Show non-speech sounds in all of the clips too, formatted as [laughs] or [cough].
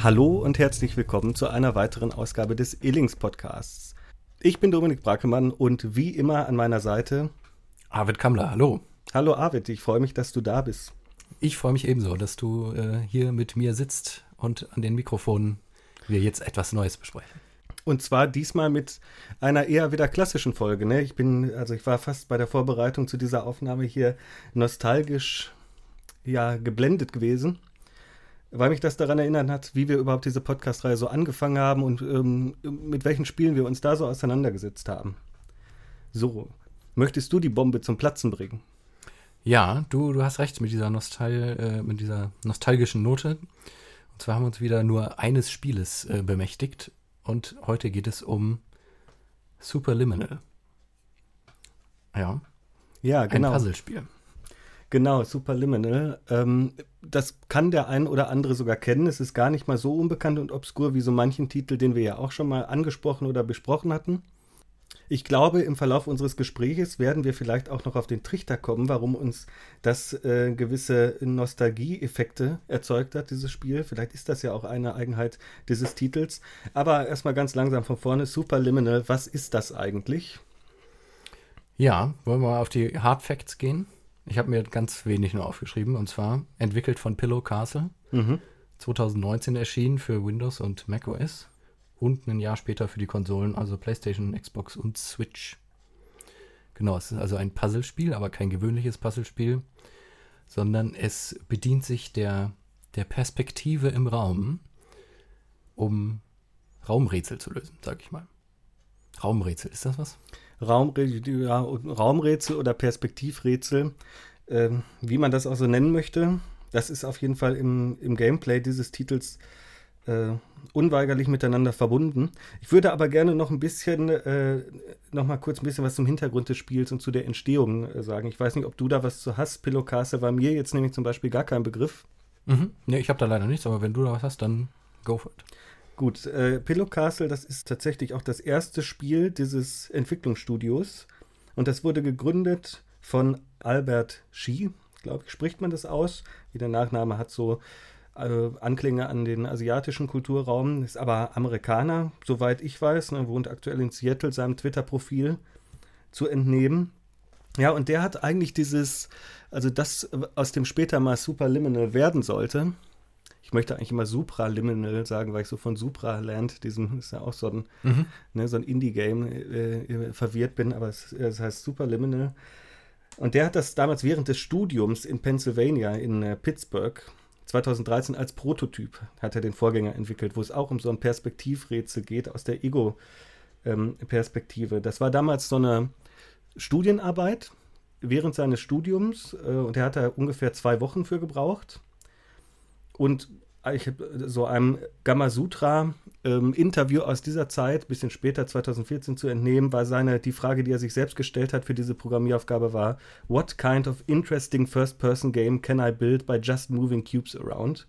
Hallo und herzlich willkommen zu einer weiteren Ausgabe des Illings Podcasts. Ich bin Dominik Brakemann und wie immer an meiner Seite Arvid Kammler, hallo. Hallo Arvid, ich freue mich, dass du da bist. Ich freue mich ebenso, dass du äh, hier mit mir sitzt und an den Mikrofonen wir jetzt etwas Neues besprechen. Und zwar diesmal mit einer eher wieder klassischen Folge. Ne? Ich bin, also ich war fast bei der Vorbereitung zu dieser Aufnahme hier nostalgisch ja geblendet gewesen, weil mich das daran erinnert hat, wie wir überhaupt diese Podcast-Reihe so angefangen haben und ähm, mit welchen Spielen wir uns da so auseinandergesetzt haben. So, möchtest du die Bombe zum Platzen bringen? Ja, du, du hast recht mit dieser, Nostal äh, mit dieser nostalgischen Note. Und zwar haben wir uns wieder nur eines Spieles äh, bemächtigt. Und heute geht es um Superliminal. Ja. Ja, genau. Ein Puzzlespiel. Genau, Superliminal. Ähm, das kann der ein oder andere sogar kennen. Es ist gar nicht mal so unbekannt und obskur wie so manchen Titel, den wir ja auch schon mal angesprochen oder besprochen hatten. Ich glaube, im Verlauf unseres Gespräches werden wir vielleicht auch noch auf den Trichter kommen, warum uns das äh, gewisse Nostalgie-Effekte erzeugt hat, dieses Spiel. Vielleicht ist das ja auch eine Eigenheit dieses Titels. Aber erstmal ganz langsam von vorne. Superliminal, was ist das eigentlich? Ja, wollen wir auf die Hard Facts gehen? Ich habe mir ganz wenig nur aufgeschrieben und zwar entwickelt von Pillow Castle. Mhm. 2019 erschienen für Windows und macOS und ein Jahr später für die Konsolen, also PlayStation, Xbox und Switch. Genau, es ist also ein Puzzlespiel, aber kein gewöhnliches Puzzlespiel, sondern es bedient sich der, der Perspektive im Raum, um Raumrätsel zu lösen, sag ich mal. Raumrätsel, ist das was? Raumrätsel, ja, Raumrätsel oder Perspektivrätsel, äh, wie man das auch so nennen möchte. Das ist auf jeden Fall im, im Gameplay dieses Titels äh, unweigerlich miteinander verbunden. Ich würde aber gerne noch ein bisschen, äh, noch mal kurz ein bisschen was zum Hintergrund des Spiels und zu der Entstehung äh, sagen. Ich weiß nicht, ob du da was zu hast. Pillow Castle war mir jetzt nämlich zum Beispiel gar kein Begriff. Mhm. Nee, ich habe da leider nichts, aber wenn du da was hast, dann go for it. Gut, äh, Pillow Castle, das ist tatsächlich auch das erste Spiel dieses Entwicklungsstudios. Und das wurde gegründet von Albert Shi, glaube ich, spricht man das aus. Wie der Nachname hat so äh, Anklänge an den asiatischen Kulturraum, ist aber Amerikaner, soweit ich weiß, ne, wohnt aktuell in Seattle, seinem Twitter-Profil zu entnehmen. Ja, und der hat eigentlich dieses, also das, aus dem später mal Superliminal werden sollte. Ich möchte eigentlich immer Supraliminal sagen, weil ich so von Supraland, diesem ist ja auch so ein, mhm. ne, so ein Indie-Game, äh, äh, verwirrt bin, aber es, es, heißt Superliminal. Und der hat das damals während des Studiums in Pennsylvania, in äh, Pittsburgh, 2013 als Prototyp hat er den Vorgänger entwickelt, wo es auch um so ein Perspektivrätsel geht aus der Ego-Perspektive. Ähm, das war damals so eine Studienarbeit während seines Studiums äh, und er hat da ungefähr zwei Wochen für gebraucht. Und ich habe so einem Gamasutra-Interview ähm, aus dieser Zeit, bisschen später, 2014, zu entnehmen, war seine, die Frage, die er sich selbst gestellt hat für diese Programmieraufgabe war, What kind of interesting first-person game can I build by just moving cubes around?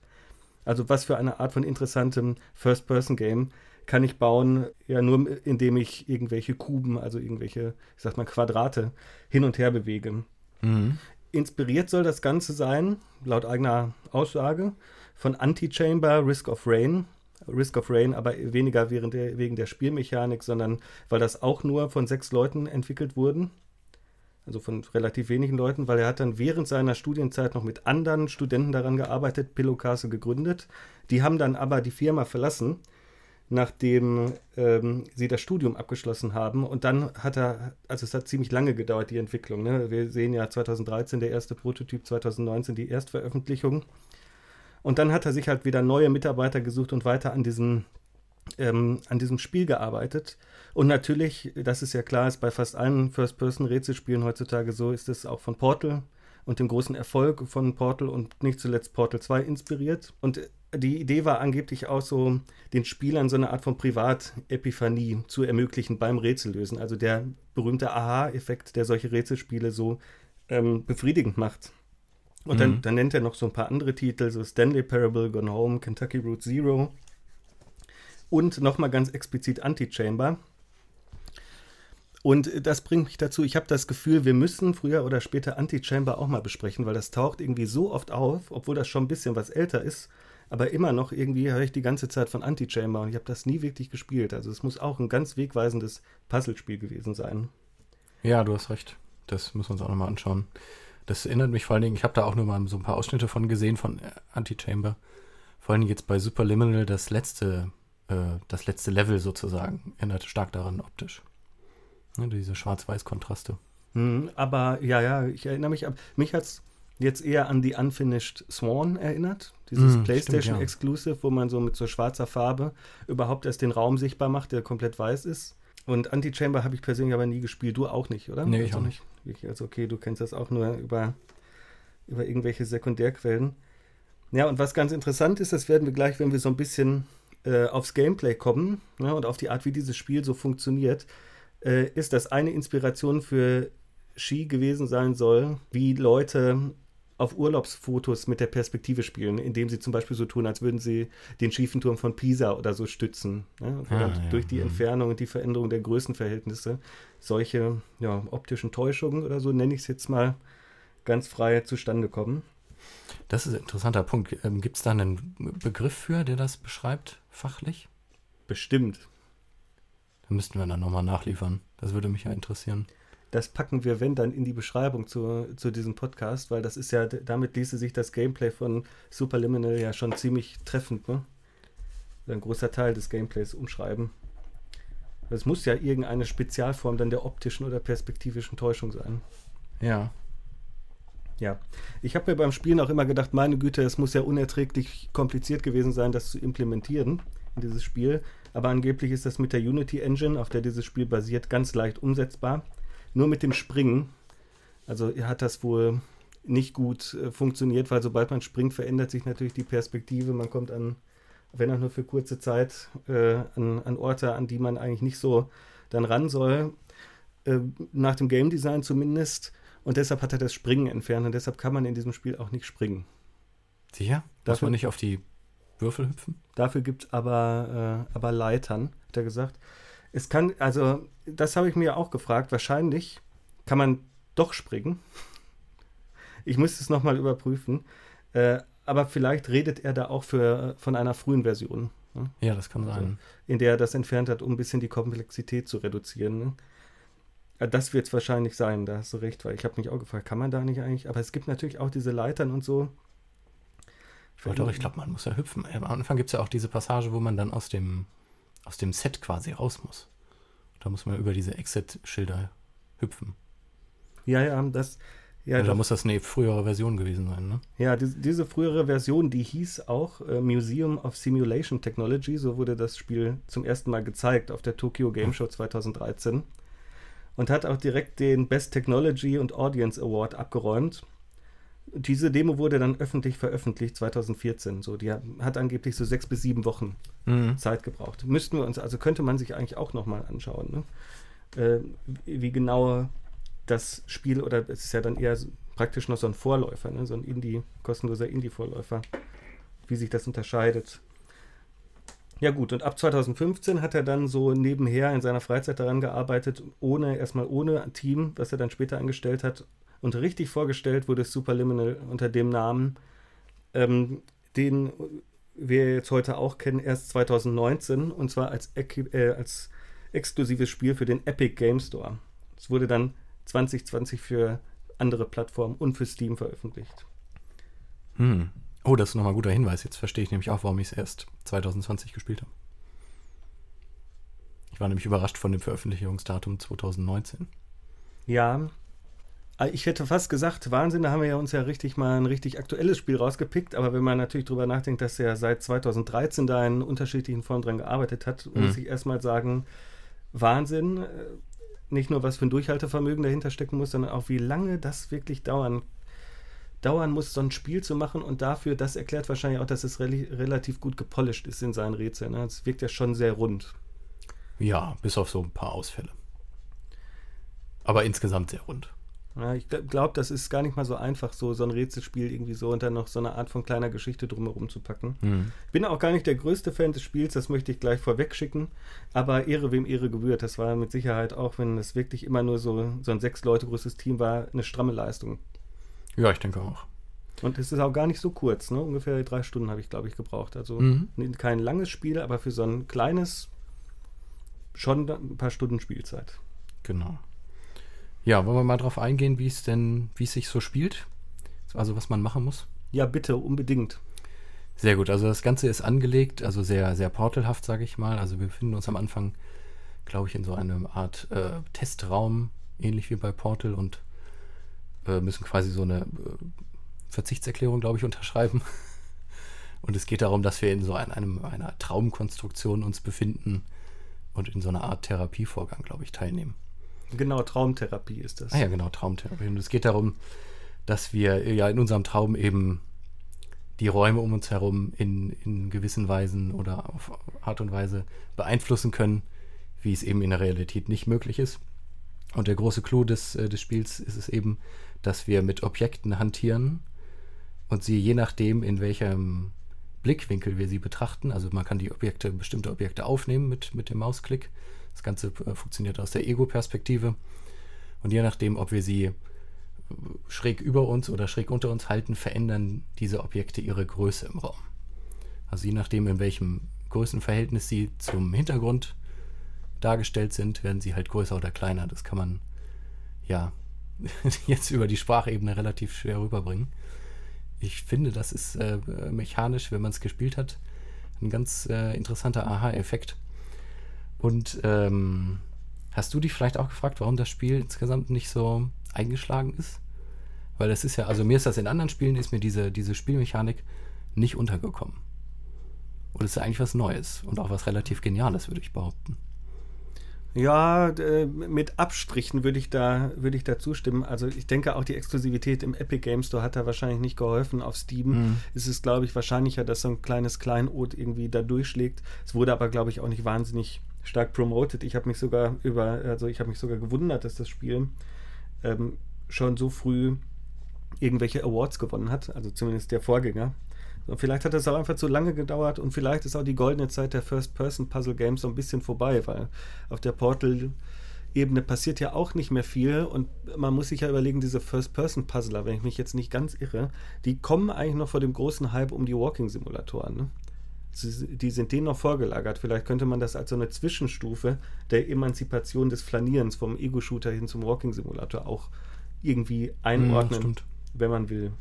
Also was für eine Art von interessantem First-Person-Game kann ich bauen, ja nur indem ich irgendwelche Kuben, also irgendwelche, ich sag mal, Quadrate hin und her bewege. Mhm. Inspiriert soll das Ganze sein, laut eigener Aussage, von Anti-Chamber Risk of Rain. Risk of Rain, aber weniger der, wegen der Spielmechanik, sondern weil das auch nur von sechs Leuten entwickelt wurden. Also von relativ wenigen Leuten, weil er hat dann während seiner Studienzeit noch mit anderen Studenten daran gearbeitet, Pillow Castle gegründet. Die haben dann aber die Firma verlassen, nachdem ähm, sie das Studium abgeschlossen haben. Und dann hat er, also es hat ziemlich lange gedauert, die Entwicklung. Ne? Wir sehen ja 2013 der erste Prototyp, 2019 die Erstveröffentlichung. Und dann hat er sich halt wieder neue Mitarbeiter gesucht und weiter an diesem, ähm, an diesem Spiel gearbeitet. Und natürlich, das ist ja klar, ist bei fast allen First-Person-Rätselspielen heutzutage so, ist es auch von Portal und dem großen Erfolg von Portal und nicht zuletzt Portal 2 inspiriert. Und die Idee war angeblich auch so, den Spielern so eine Art von Privat-Epiphanie zu ermöglichen beim Rätsellösen. Also der berühmte Aha-Effekt, der solche Rätselspiele so ähm, befriedigend macht. Und mhm. dann, dann, nennt er noch so ein paar andere Titel, so Stanley Parable, Gone Home, Kentucky Route Zero und nochmal ganz explizit Anti-Chamber. Und das bringt mich dazu, ich habe das Gefühl, wir müssen früher oder später Anti-Chamber auch mal besprechen, weil das taucht irgendwie so oft auf, obwohl das schon ein bisschen was älter ist, Aber immer noch irgendwie höre ich die ganze Zeit von Antichamber und ich habe das nie wirklich gespielt. Also es muss auch ein ganz wegweisendes Puzzlespiel gewesen sein. Ja, du hast recht. Das müssen wir uns auch nochmal anschauen. Das erinnert mich vor allen Dingen, ich habe da auch nur mal so ein paar Ausschnitte von gesehen von Antichamber. Vor allen Dingen jetzt bei Superliminal das letzte, äh, das letzte Level sozusagen erinnert stark daran optisch. Ne, diese Schwarz-Weiß-Kontraste. Hm, aber ja, ja, ich erinnere mich, mich hat es jetzt eher an die Unfinished Swan erinnert. Dieses mm, PlayStation ja. Exclusive, wo man so mit so schwarzer Farbe überhaupt erst den Raum sichtbar macht, der komplett weiß ist. Und Anti-Chamber habe ich persönlich aber nie gespielt. Du auch nicht, oder? Nee, ich also auch nicht. Also okay, du kennst das auch nur über, über irgendwelche Sekundärquellen. Ja, und was ganz interessant ist, das werden wir gleich, wenn wir so ein bisschen äh, aufs Gameplay kommen ja, und auf die Art, wie dieses Spiel so funktioniert, äh, ist, dass eine Inspiration für Ski gewesen sein soll, wie Leute auf Urlaubsfotos mit der Perspektive spielen, indem sie zum Beispiel so tun, als würden sie den schiefen Turm von Pisa oder so stützen. Ne? Ah, ja. Durch die. Entfernung und die Veränderung der Größenverhältnisse solche ja, optischen Täuschungen oder so, nenne ich es jetzt mal, ganz frei zustande kommen. Das ist ein interessanter Punkt. Ähm, Gibt es da einen Begriff für, der das beschreibt, fachlich? Bestimmt. Da müssten wir dann nochmal nachliefern. Das würde mich ja interessieren. Das packen wir, wenn, dann in die Beschreibung zu, zu diesem Podcast, weil das ist ja, damit ließe sich das Gameplay von Superliminal ja schon ziemlich treffend, ne? Ein großer Teil des Gameplays umschreiben. Es muss ja irgendeine Spezialform dann der optischen oder perspektivischen Täuschung sein. Ja. Ja. Ich habe mir beim Spielen auch immer gedacht, meine Güte, es muss ja unerträglich kompliziert gewesen sein, das zu implementieren in dieses Spiel. Aber angeblich ist das mit der Unity Engine, auf der dieses Spiel basiert, ganz leicht umsetzbar nur mit dem Springen. Also hat das wohl nicht gut äh, funktioniert, weil sobald man springt, verändert sich natürlich die Perspektive. Man kommt an, wenn auch nur für kurze Zeit, äh, an, an, Orte, an die man eigentlich nicht so dann ran soll. Äh, nach dem Game Design zumindest. Und deshalb hat er das Springen entfernt und deshalb kann man in diesem Spiel auch nicht springen. Sicher? Darf man nicht auf die Würfel hüpfen? Dafür gibt es aber, äh, aber Leitern, hat er gesagt. Es kann, also, das habe ich mir auch gefragt. Wahrscheinlich kann man doch springen. Ich müsste es nochmal überprüfen. Äh, aber vielleicht redet er da auch für, von einer frühen Version. Ne? Ja, das kann also, sein. In der er das entfernt hat, um ein bisschen die Komplexität zu reduzieren. Ne? Ja, das wird es wahrscheinlich sein, da hast du recht, weil ich habe mich auch gefragt, kann man da nicht eigentlich? Aber es gibt natürlich auch diese Leitern und so. Ich wollte doch, ich glaube, man muss ja hüpfen. Am Anfang gibt es ja auch diese Passage, wo man dann aus dem aus dem Set quasi raus muss. Da muss man über diese Exit-Schilder hüpfen. Ja, ja, das. Ja, da muss das eine frühere Version gewesen sein, ne? Ja, die, diese frühere Version, die hieß auch äh, Museum of Simulation Technology. So wurde das Spiel zum ersten Mal gezeigt auf der Tokyo Game Show 2013. Und hat auch direkt den Best Technology und Audience Award abgeräumt diese Demo wurde dann öffentlich veröffentlicht 2014. So, die hat, angeblich so sechs bis sieben Wochen mhm. Zeit gebraucht. Müssten wir uns, also könnte man sich eigentlich auch nochmal anschauen, ne? äh, wie genau das Spiel, oder es ist ja dann eher praktisch noch so ein Vorläufer, ne? so ein Indie, kostenloser Indie-Vorläufer, wie sich das unterscheidet. Ja gut, und ab 2015 hat er dann so nebenher in seiner Freizeit daran gearbeitet, ohne, erstmal ohne Team, was er dann später angestellt hat, und richtig vorgestellt wurde Superliminal unter dem Namen, ähm, den wir jetzt heute auch kennen, erst 2019 und zwar als, äh, als exklusives Spiel für den Epic Game Store. Es wurde dann 2020 für andere Plattformen und für Steam veröffentlicht. Hm. Oh, das ist nochmal ein guter Hinweis. Jetzt verstehe ich nämlich auch, warum ich es erst 2020 gespielt habe. Ich war nämlich überrascht von dem Veröffentlichungsdatum 2019. Ja, ich hätte fast gesagt, Wahnsinn, da haben wir ja uns ja richtig mal ein richtig aktuelles Spiel rausgepickt, aber wenn man natürlich darüber nachdenkt, dass er seit 2013 da in unterschiedlichen Formen dran gearbeitet hat, mhm. muss ich erstmal sagen, Wahnsinn. Äh, nicht nur, was für ein Durchhaltevermögen dahinter stecken muss, sondern auch, wie lange das wirklich dauern, dauern muss, so ein Spiel zu machen und dafür, das erklärt wahrscheinlich auch, dass es re relativ gut gepolished ist in seinen Rätseln. Ne? Es wirkt ja schon sehr rund. Ja, bis auf so ein paar Ausfälle. Aber insgesamt sehr rund. Ja, ich glaube, das ist gar nicht mal so einfach, so, so ein Rätselspiel irgendwie so und dann noch so eine Art von kleiner Geschichte drumherum zu packen. Mhm. Ich bin auch gar nicht der größte Fan des Spiels, das möchte ich gleich vorweg schicken. Aber Ehre wem Ehre gebührt. Das war mit Sicherheit auch, wenn es wirklich immer nur so, so ein sechs Leute großes Team war, eine stramme Leistung. Ja, ich denke auch. Und es ist auch gar nicht so kurz, ne? Ungefähr drei Stunden habe ich, glaube ich, gebraucht. Also mhm. kein langes Spiel, aber für so ein kleines schon ein paar Stunden Spielzeit. Genau. Ja, wollen wir mal drauf eingehen, wie es denn, wie es sich so spielt? Also was man machen muss? Ja, bitte, unbedingt. Sehr gut. Also das Ganze ist angelegt, also sehr, sehr portalhaft, sage ich mal. Also wir befinden uns am Anfang, glaube ich, in so einer Art äh, Testraum, ähnlich wie bei Portal und äh, müssen quasi so eine äh, Verzichtserklärung, glaube ich, unterschreiben. [laughs] Und es geht darum, dass wir in so einem, einer Traumkonstruktion uns befinden und in so einer Art Therapievorgang, glaube ich, teilnehmen. Genau, Traumtherapie ist das. Ah ja, genau, Traumtherapie. Und es geht darum, dass wir ja in unserem Traum eben die Räume um uns herum in, in gewissen Weisen oder auf Art und Weise beeinflussen können, wie es eben in der Realität nicht möglich ist. Und der große Clou des, äh, des Spiels ist es eben, dass wir mit Objekten hantieren und sie je nachdem, in welchem Blickwinkel wir sie betrachten, also man kann die Objekte, bestimmte Objekte aufnehmen mit, mit dem Mausklick. Das Ganze äh, funktioniert aus der Ego-Perspektive. Und je nachdem, ob wir sie schräg über uns oder schräg unter uns halten, verändern diese Objekte ihre Größe im Raum. Also je nachdem, in welchem Größenverhältnis sie zum Hintergrund dargestellt sind, werden sie halt größer oder kleiner. Das kann man ja [laughs] jetzt über die Sprachebene relativ schwer rüberbringen. Ich finde, das ist äh, mechanisch, wenn man es gespielt hat, ein ganz äh, interessanter Aha-Effekt. Und ähm, hast du dich vielleicht auch gefragt, warum das Spiel insgesamt nicht so eingeschlagen ist? Weil es ist ja, also mir ist das in anderen Spielen, ist mir diese, diese Spielmechanik nicht untergekommen. Und es ist ja eigentlich was Neues und auch was relativ Geniales, würde ich behaupten. Ja, äh, mit Abstrichen würde ich da würde ich da zustimmen. Also ich denke auch die Exklusivität im Epic Game Store hat da wahrscheinlich nicht geholfen. Auf Steam mhm. ist es, glaube ich, wahrscheinlicher, dass so ein kleines Kleinod irgendwie da durchschlägt. Es wurde aber, glaube ich, auch nicht wahnsinnig stark promoted. Ich habe mich sogar über, also ich habe mich sogar gewundert, dass das Spiel ähm, schon so früh irgendwelche Awards gewonnen hat, also zumindest der Vorgänger. Und vielleicht hat das auch einfach zu lange gedauert und vielleicht ist auch die goldene Zeit der First-Person-Puzzle-Games so ein bisschen vorbei, weil auf der Portal-Ebene passiert ja auch nicht mehr viel und man muss sich ja überlegen, diese First-Person-Puzzler, wenn ich mich jetzt nicht ganz irre, die kommen eigentlich noch vor dem großen Hype um die Walking-Simulatoren. Ne? Die sind denen noch vorgelagert. Vielleicht könnte man das als so eine Zwischenstufe der Emanzipation des Flanierens vom Ego-Shooter hin zum Walking-Simulator auch irgendwie einordnen, ja, wenn man will.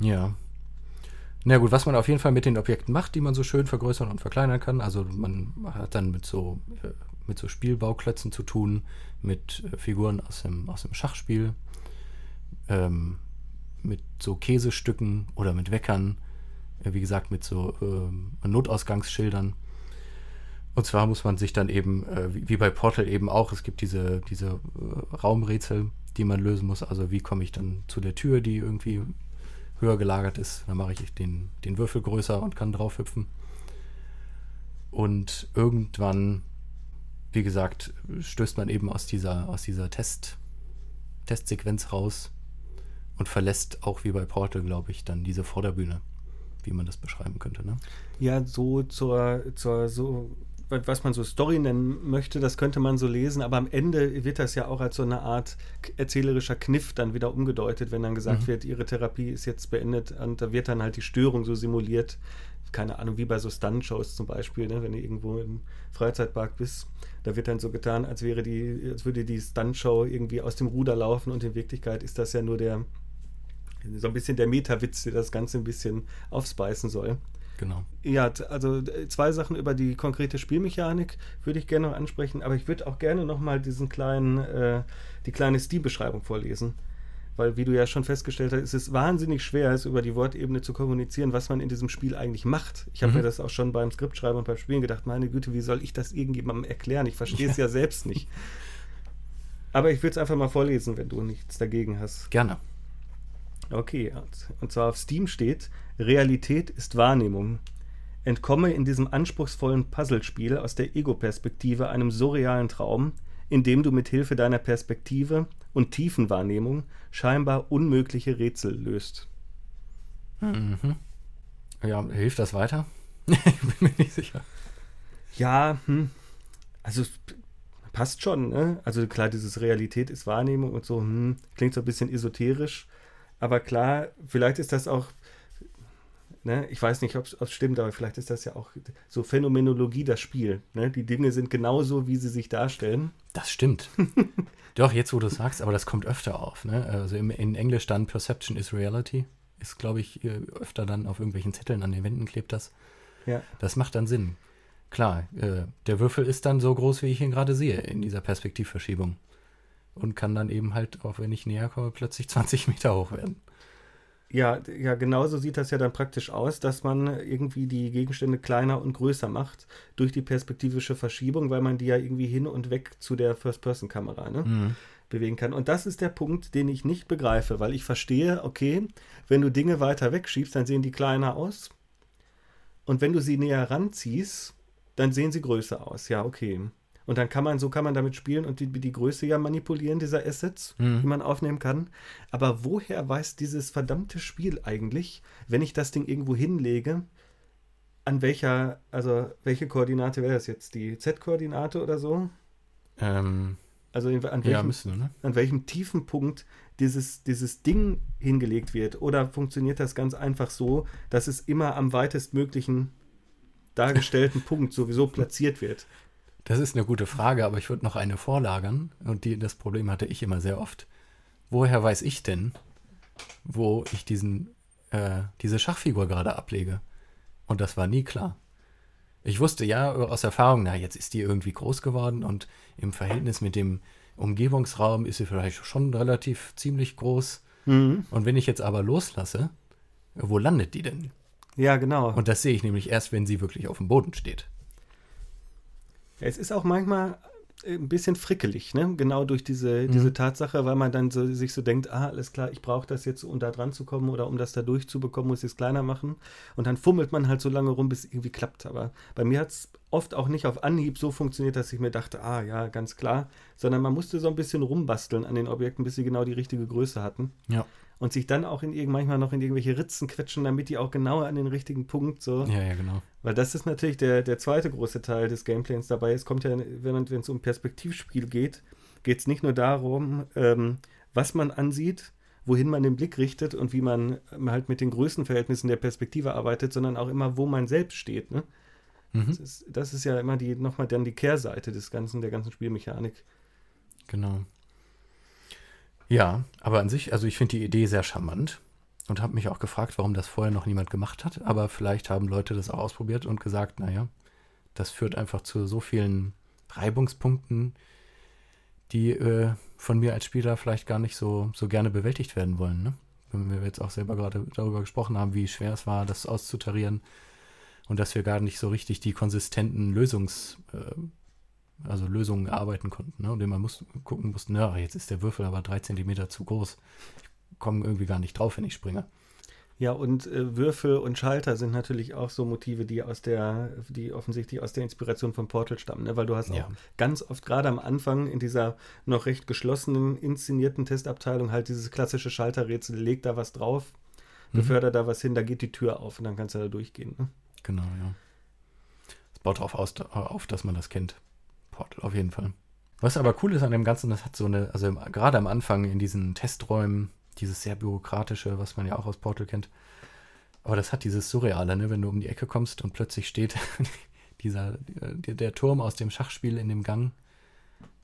Ja, na gut, was man auf jeden Fall mit den Objekten macht, die man so schön vergrößern und verkleinern kann. Also man hat dann mit so, äh, mit so Spielbauklötzen zu tun, mit äh, Figuren aus dem, aus dem Schachspiel, ähm, mit so Käsestücken oder mit Weckern, wie gesagt, mit so äh, Notausgangsschildern. Und zwar muss man sich dann eben, äh, wie, wie, bei Portal eben auch, es gibt diese, diese äh, Raumrätsel, die man lösen muss. Also wie komme ich dann zu der Tür, die irgendwie höher gelagert ist. Dann mache ich den, den Würfel größer und kann drauf hüpfen. Und irgendwann, wie gesagt, stößt man eben aus dieser, aus dieser Test, Testsequenz raus und verlässt auch wie bei Portal, glaube ich, dann diese Vorderbühne, wie man das beschreiben könnte. Ne? Ja, so zur, zur so was man so Story nennen möchte, das könnte man so lesen, aber am Ende wird das ja auch als so eine Art erzählerischer Kniff dann wieder umgedeutet, wenn dann gesagt mhm. wird, ihre Therapie ist jetzt beendet und da wird dann halt die Störung so simuliert. Keine Ahnung, wie bei so Stunt-Shows zum Beispiel, ne? wenn du irgendwo im Freizeitpark bist, da wird dann so getan, als wäre die, als würde die Stunt-Show irgendwie aus dem Ruder laufen und in Wirklichkeit ist das ja nur der, so ein bisschen der Meta-Witz, der das Ganze ein bisschen aufspeisen soll. Genau. Ja, also zwei Sachen über die konkrete Spielmechanik würde ich gerne noch ansprechen, aber ich würde auch gerne noch mal diesen kleinen, äh, die kleine Steam-Beschreibung vorlesen. Weil, wie du ja schon festgestellt hast, ist es wahnsinnig schwer, es über die Wortebene zu kommunizieren, was man in diesem Spiel eigentlich macht. Ich habe mhm. mir das auch schon beim Skriptschreiben und beim Spielen gedacht, meine Güte, wie soll ich das irgendjemandem erklären? Ich verstehe es ja. ja selbst nicht. [laughs] Aber ich würde es einfach mal vorlesen, wenn du nichts dagegen hast. Gerne. Okay, und zwar auf Steam steht, Realität ist Wahrnehmung. Entkomme in diesem anspruchsvollen Puzzlespiel aus der Ego-Perspektive einem surrealen Traum, in dem du mit Hilfe deiner Perspektive und Tiefenwahrnehmung scheinbar unmögliche Rätsel löst. Mhm. Ja, hilft das weiter? [laughs] ich bin mir nicht sicher. Ja, hm. also passt schon, ne? Also klar, dieses Realität ist Wahrnehmung und so, hm, klingt so ein bisschen esoterisch Aber klar, vielleicht ist das auch, ne, ich weiß nicht, ob es stimmt, aber vielleicht ist das ja auch so Phänomenologie das Spiel. Ne? Die Dinge sind genauso, wie sie sich darstellen. Das stimmt. [laughs] Doch, jetzt wo du sagst, aber das kommt öfter auf. Ne? Also im, in Englisch dann Perception is Reality. Ist, glaube ich, öfter dann auf irgendwelchen Zetteln an den Wänden klebt das. Ja. Das macht dann Sinn. Klar, äh, der Würfel ist dann so groß, wie ich ihn gerade sehe, in dieser Perspektivverschiebung. Und kann dann eben halt, auch wenn ich näher komme, plötzlich [laughs] 20 Meter hoch werden. Ja, ja, genauso sieht das ja dann praktisch aus, dass man irgendwie die Gegenstände kleiner und größer macht durch die perspektivische Verschiebung, weil man die ja irgendwie hin und weg zu der First-Person-Kamera ne, mhm. bewegen kann. Und das ist der Punkt, den ich nicht begreife, weil ich verstehe, okay, wenn du Dinge weiter wegschiebst, dann sehen die kleiner aus. Und wenn du sie näher ranziehst, dann sehen sie größer aus. Ja, okay. Und dann kann man, so kann man damit spielen und die, die Größe ja manipulieren, dieser Assets, mhm. die man aufnehmen kann. Aber woher weiß dieses verdammte Spiel eigentlich, wenn ich das Ding irgendwo hinlege, an welcher, also welche Koordinate wäre das jetzt? Die Z-Koordinate oder so? Ähm, also an welchem, ja, müssen, ne? an welchem tiefen Punkt dieses, dieses Ding hingelegt wird? Oder funktioniert das ganz einfach so, dass es immer am weitestmöglichen dargestellten [laughs] Punkt sowieso platziert wird? Das ist eine gute Frage, aber ich würde noch eine vorlagern. Und die, das Problem hatte ich immer sehr oft. Woher weiß ich denn, wo ich diesen, äh, diese Schachfigur gerade ablege? Und das war nie klar. Ich wusste ja aus Erfahrung, na, jetzt ist die irgendwie groß geworden und im Verhältnis mit dem Umgebungsraum ist sie vielleicht schon relativ ziemlich groß. Mhm. Und wenn ich jetzt aber loslasse, wo landet die denn? Ja, genau. Und das sehe ich nämlich erst, wenn sie wirklich auf dem Boden steht. Es ist auch manchmal äh, ein bisschen frickelig, ne? Genau durch diese, mhm. diese Tatsache, weil man dann so, sich so denkt, ah, alles klar, ich brauche das jetzt, um da dran zu kommen oder um das da durchzubekommen, muss ich es kleiner machen. Und dann fummelt man halt so lange rum, bis es irgendwie klappt. Aber bei mir hat es oft auch nicht auf Anhieb so funktioniert, dass ich mir dachte, ah ja, ganz klar, sondern man musste so ein bisschen rumbasteln an den Objekten, bis sie genau die richtige Größe hatten. Ja und sich dann auch in irgend, manchmal noch in irgendwelche Ritzen quetschen, damit die auch genau an den richtigen Punkt so. Ja, ja, genau. Weil das ist natürlich der, der zweite große Teil des Gameplays dabei. Es kommt ja, wenn es um Perspektivspiel geht, geht es nicht nur darum, ähm, was man ansieht, wohin man den Blick richtet und wie man ähm, halt mit den Größenverhältnissen der Perspektive arbeitet, sondern auch immer, wo man selbst steht. Ne? Mhm. Das, ist, das ist ja immer die nochmal dann die Kehrseite des Ganzen, der ganzen Spielmechanik. Genau. Ja, aber an sich, also ich finde die Idee sehr charmant und habe mich auch gefragt, warum das vorher noch niemand gemacht hat. Aber vielleicht haben Leute das auch ausprobiert und gesagt, naja, das führt einfach zu so vielen Reibungspunkten, die äh, von mir als Spieler vielleicht gar nicht so, so gerne bewältigt werden wollen. Ne? Wenn wir jetzt auch selber gerade darüber gesprochen haben, wie schwer es war, das auszutarieren und dass wir gar nicht so richtig die konsistenten Lösungs, äh, also Lösungen erarbeiten konnten. Ne? Und immer muss, gucken mussten, ja, jetzt ist der Würfel aber drei Zentimeter zu groß. Ich komme irgendwie gar nicht drauf, wenn ich springe. Ja, und äh, Würfel und Schalter sind natürlich auch so Motive, die aus der, die offensichtlich aus der Inspiration von Portal stammen, ne? weil du hast ja. auch ganz oft gerade am Anfang in dieser noch recht geschlossenen, inszenierten Testabteilung halt dieses klassische Schalterrätsel, leg da was drauf, mhm. befördert da was hin, da geht die Tür auf und dann kannst du da durchgehen. Ne? Genau, ja. Es baut darauf auf, dass man das kennt. Portal, auf jeden Fall. Was aber cool ist an dem Ganzen, das hat so eine, also gerade am Anfang in diesen Testräumen, dieses sehr bürokratische, was man ja auch aus Portal kennt. Aber das hat dieses Surreale, ne? wenn du um die Ecke kommst und plötzlich steht [laughs] dieser, der, der Turm aus dem Schachspiel in dem Gang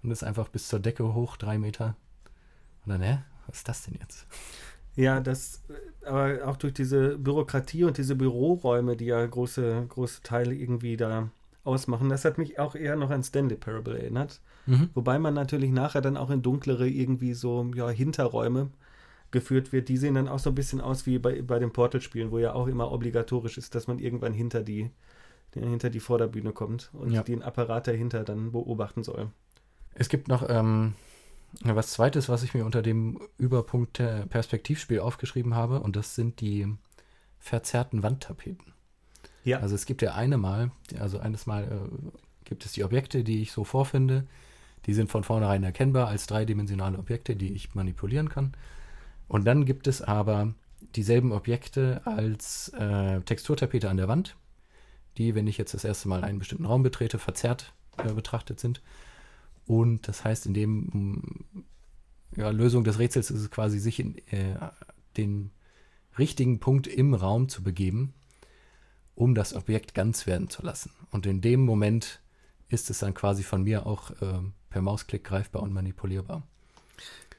und ist einfach bis zur Decke hoch, drei Meter. Und dann, hä? Was ist das denn jetzt? Ja, das, aber auch durch diese Bürokratie und diese Büroräume, die ja große, große Teile irgendwie da ausmachen. Das hat mich auch eher noch an Stanley Parable erinnert. Mhm. Wobei man natürlich nachher dann auch in dunklere irgendwie so ja, Hinterräume geführt wird. Die sehen dann auch so ein bisschen aus wie bei, bei den Portal-Spielen, wo ja auch immer obligatorisch ist, dass man irgendwann hinter die, hinter die Vorderbühne kommt und ja. den Apparat dahinter dann beobachten soll. Es gibt noch ähm, was Zweites, was ich mir unter dem Überpunkt Perspektivspiel aufgeschrieben habe, und das sind die verzerrten Wandtapeten. Ja. Also es gibt ja eine Mal, also eines Mal äh, gibt es die Objekte, die ich so vorfinde. Die sind von vornherein erkennbar als dreidimensionale Objekte, die ich manipulieren kann. Und dann gibt es aber dieselben Objekte als äh, Texturtapete an der Wand, die, wenn ich jetzt das erste Mal einen bestimmten Raum betrete, verzerrt äh, betrachtet sind. Und das heißt, in dem ja, Lösung des Rätsels ist es quasi, sich in, äh, den richtigen Punkt im Raum zu begeben, um das Objekt ganz werden zu lassen. Und in dem Moment ist es dann quasi von mir auch äh, per Mausklick greifbar und manipulierbar.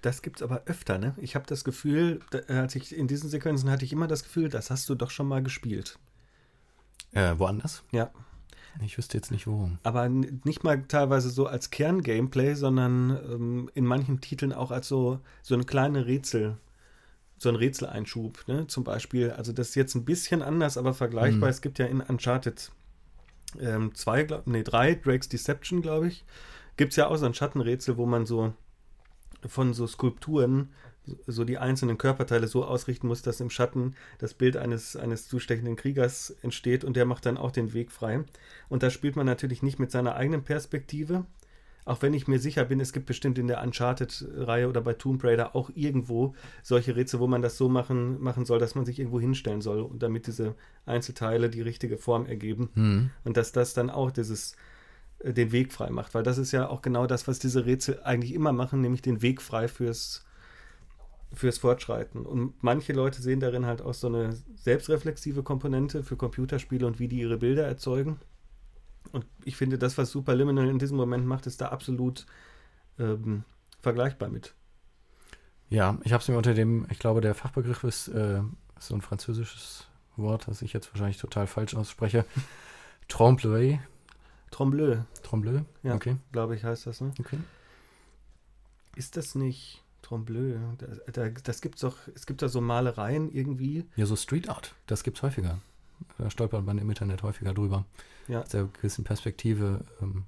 Das gibt es aber öfter, ne? Ich habe das Gefühl, da, als ich in diesen Sequenzen hatte ich immer das Gefühl, das hast du doch schon mal gespielt. Äh, woanders? Ja. Ich wüsste jetzt nicht wo. Aber nicht mal teilweise so als Kern-Gameplay, sondern ähm, in manchen Titeln auch als so, so eine kleine Rätsel, so ein Rätseleinschub, ne? Zum Beispiel, also das ist jetzt ein bisschen anders, aber vergleichbar. Mhm. Es gibt ja in Uncharted 2, ähm, nee, 3, Drake's Deception, glaube ich, gibt es ja auch so ein Schattenrätsel, wo man so von so Skulpturen so die einzelnen Körperteile so ausrichten muss, dass im Schatten das Bild eines, eines zustechenden Kriegers entsteht und der macht dann auch den Weg frei. Und da spielt man natürlich nicht mit seiner eigenen Perspektive, auch wenn ich mir sicher bin, es gibt bestimmt in der Uncharted-Reihe oder bei Tomb Raider auch irgendwo solche Rätsel, wo man das so machen, machen soll, dass man sich irgendwo hinstellen soll, und damit diese Einzelteile die richtige Form ergeben. Mhm. Und dass das dann auch dieses äh, den Weg frei macht, weil das ist ja auch genau das, was diese Rätsel eigentlich immer machen, nämlich den Weg frei fürs, fürs Fortschreiten. Und manche Leute sehen darin halt auch so eine selbstreflexive Komponente für Computerspiele und wie die ihre Bilder erzeugen. Und ich finde, das, was Superliminal in diesem Moment macht, ist da absolut ähm, vergleichbar mit. Ja, ich habe es mir unter dem, ich glaube, der Fachbegriff ist, äh, so ein französisches Wort, das ich jetzt wahrscheinlich total falsch ausspreche. [laughs] Trompe-l'œil. Trombleu. Trombleu? Ja, okay. glaube ich, heißt das, ne? Okay. Ist das nicht Trombleu? Da, da, das gibt's doch, es gibt da so Malereien irgendwie. Ja, so Street Art, das gibt's häufiger. Da stolpert man im Internet häufiger drüber. Ja. Aus der gewissen Perspektive, ähm,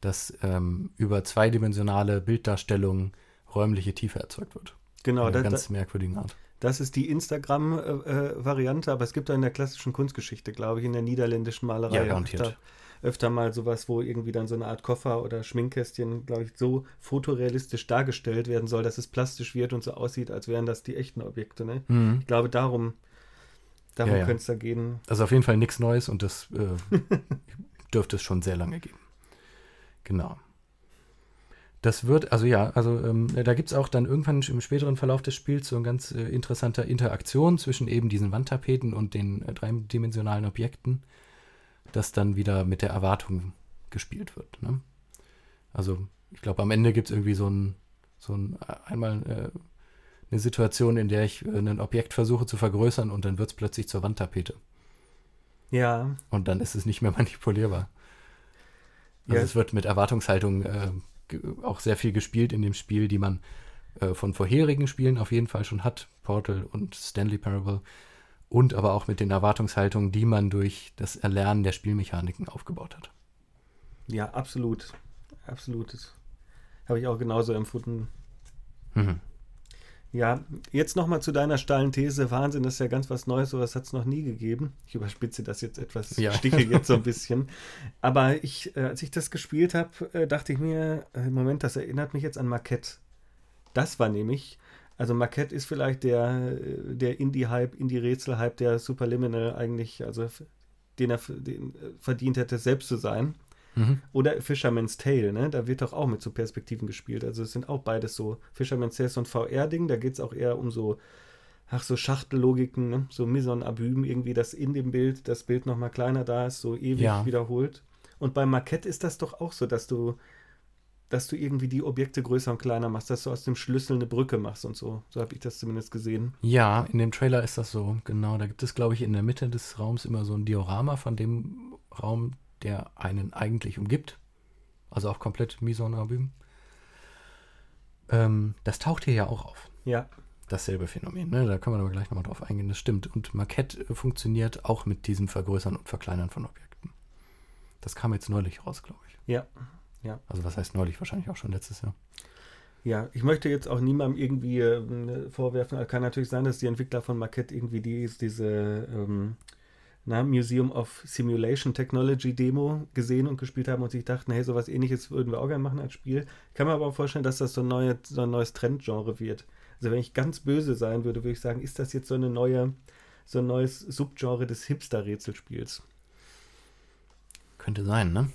dass ähm, über zweidimensionale Bilddarstellungen räumliche Tiefe erzeugt wird. Genau. In einer ganz da, merkwürdigen Art. Das ist die Instagram-Variante, äh, aber es gibt da in der klassischen Kunstgeschichte, glaube ich, in der niederländischen Malerei. Ja, garantiert. Öfter, öfter mal sowas, wo irgendwie dann so eine Art Koffer oder Schminkkästchen, glaube ich, so fotorealistisch dargestellt werden soll, dass es plastisch wird und so aussieht, als wären das die echten Objekte. Ne? Mhm. Ich glaube, darum Darum ja, ja. könnte es da gehen. Also auf jeden Fall nichts Neues und das äh, [laughs] dürfte es schon sehr lange geben. Genau. Das wird, also ja, also ähm, da gibt es auch dann irgendwann im späteren Verlauf des Spiels so eine ganz äh, interessante Interaktion zwischen eben diesen Wandtapeten und den äh, dreidimensionalen Objekten, das dann wieder mit der Erwartung gespielt wird. Ne? Also ich glaube, am Ende gibt es irgendwie so ein, so ein äh, einmal äh, eine Situation, in der ich äh, ein Objekt versuche zu vergrößern und dann wird es plötzlich zur Wandtapete. Ja. Und dann ist es nicht mehr [laughs] manipulierbar. Also ja. es wird mit Erwartungshaltung äh, auch sehr viel gespielt in dem Spiel, die man äh, von vorherigen Spielen auf jeden Fall schon hat, Portal und Stanley Parable, und aber auch mit den Erwartungshaltungen, die man durch das Erlernen der Spielmechaniken aufgebaut hat. Ja, absolut. Absolut. Das habe ich auch genauso empfunden. Mhm. Ja, jetzt nochmal zu deiner steilen These. Wahnsinn, das ist ja ganz was Neues, sowas hat es noch nie gegeben. Ich überspitze das jetzt etwas, ja. sticke jetzt so ein [laughs] bisschen. Aber ich, äh, als ich das gespielt habe, äh, dachte ich mir, äh, Moment, das erinnert mich jetzt an Marquette. Das war nämlich, also Marquette ist vielleicht der, äh, der Indie-Hype, Indie-Rätsel-Hype, der Superliminal eigentlich, also den er den äh, verdient hätte, selbst zu sein. Mhm. Oder Fisherman's Tale, ne? Da wird doch auch mit so Perspektiven gespielt. Also es sind auch beides so. Fisherman's Tale ist so ein VR-Ding, da geht es auch eher um so, ach, so Schachtellogiken, ne? so Mison Abüben, irgendwie, dass in dem Bild das Bild nochmal kleiner da ist, so ewig ja. wiederholt. Und bei Marquette ist das doch auch so, dass du, dass du irgendwie die Objekte größer und kleiner machst, dass du aus dem Schlüssel eine Brücke machst und so. So habe ich das zumindest gesehen. Ja, in dem Trailer ist das so, genau. Da gibt es, glaube ich, in der Mitte des Raums immer so ein Diorama von dem Raum, der einen eigentlich umgibt. Also auch komplett Mison Abüm. Ähm, das taucht hier ja auch auf. Ja. Dasselbe Phänomen. Ne? Da können wir aber gleich nochmal drauf eingehen. Das stimmt. Und Marquette funktioniert auch mit diesem Vergrößern und Verkleinern von Objekten. Das kam jetzt neulich raus, glaube ich. Ja. Ja. Also was heißt neulich? Wahrscheinlich auch schon letztes Jahr. Ja, ich möchte jetzt auch niemandem irgendwie äh, vorwerfen. Kann natürlich sein, dass die Entwickler von Marquette irgendwie die, diese ähm, na, Museum of Simulation Technology Demo gesehen und gespielt haben und sich dachten, hey, sowas ähnliches würden wir auch gerne machen als Spiel. Ich kann mir aber auch vorstellen, dass das so ein, neue, so ein neues Trendgenre wird. Also wenn ich ganz böse sein würde, würde ich sagen, ist das jetzt so eine neue, so ein neues Subgenre des Hipster-Rätselspiels? Könnte sein, ne?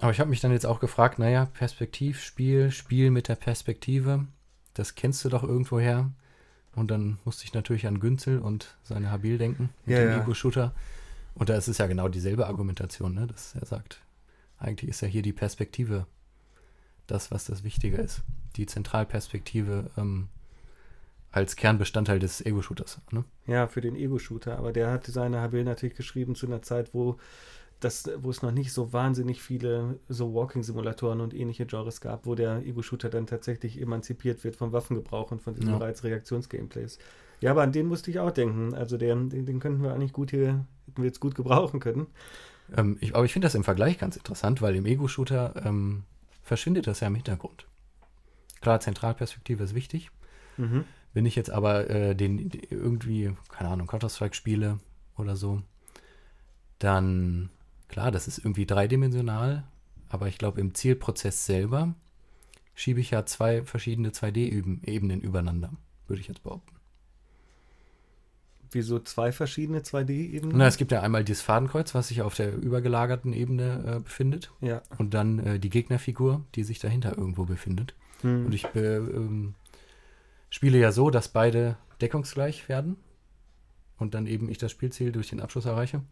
Aber ich habe mich dann jetzt auch gefragt, naja, Perspektivspiel, Spiel mit der Perspektive, das kennst du doch irgendwoher. Und dann musste ich natürlich an Günzel und seine Habil denken, mit Ja, dem ja. Ego-Shooter. Und da ist es ja genau dieselbe Argumentation, ne? dass er sagt, eigentlich ist ja hier die Perspektive das, was das Wichtige ist. Die Zentralperspektive ähm, als Kernbestandteil des Ego-Shooters. Ne? Ja, für den Ego-Shooter. Aber der hat seine Habil natürlich geschrieben zu einer Zeit, wo, das, wo es noch nicht so wahnsinnig viele so Walking-Simulatoren und ähnliche Genres gab, wo der Ego-Shooter dann tatsächlich emanzipiert wird vom Waffengebrauch und von diesen Ja. Reizreaktions-Gameplays. Ja, aber an den musste ich auch denken. Also den, den, den könnten wir eigentlich gut hier, hätten wir jetzt gut gebrauchen können. Ähm, ich, aber ich finde das im Vergleich ganz interessant, weil im Ego-Shooter ähm, verschwindet das ja im Hintergrund. Klar, Zentralperspektive ist wichtig. Mhm. Wenn ich jetzt aber äh, den die irgendwie, keine Ahnung, Counter-Strike spiele oder so, dann, klar, das ist irgendwie dreidimensional, aber ich glaube, im Zielprozess selber schiebe ich ja zwei verschiedene 2D-Ebenen übereinander, würde ich jetzt behaupten. Wieso zwei verschiedene 2D-Ebenen? Na, es gibt ja einmal dieses Fadenkreuz, was sich auf der übergelagerten Ebene äh, befindet, Ja. und dann äh, die Gegnerfigur, die sich dahinter irgendwo befindet. Hm. Und ich be, ähm, spiele ja so, dass beide deckungsgleich werden und dann eben ich das Spielziel durch den Abschluss erreiche.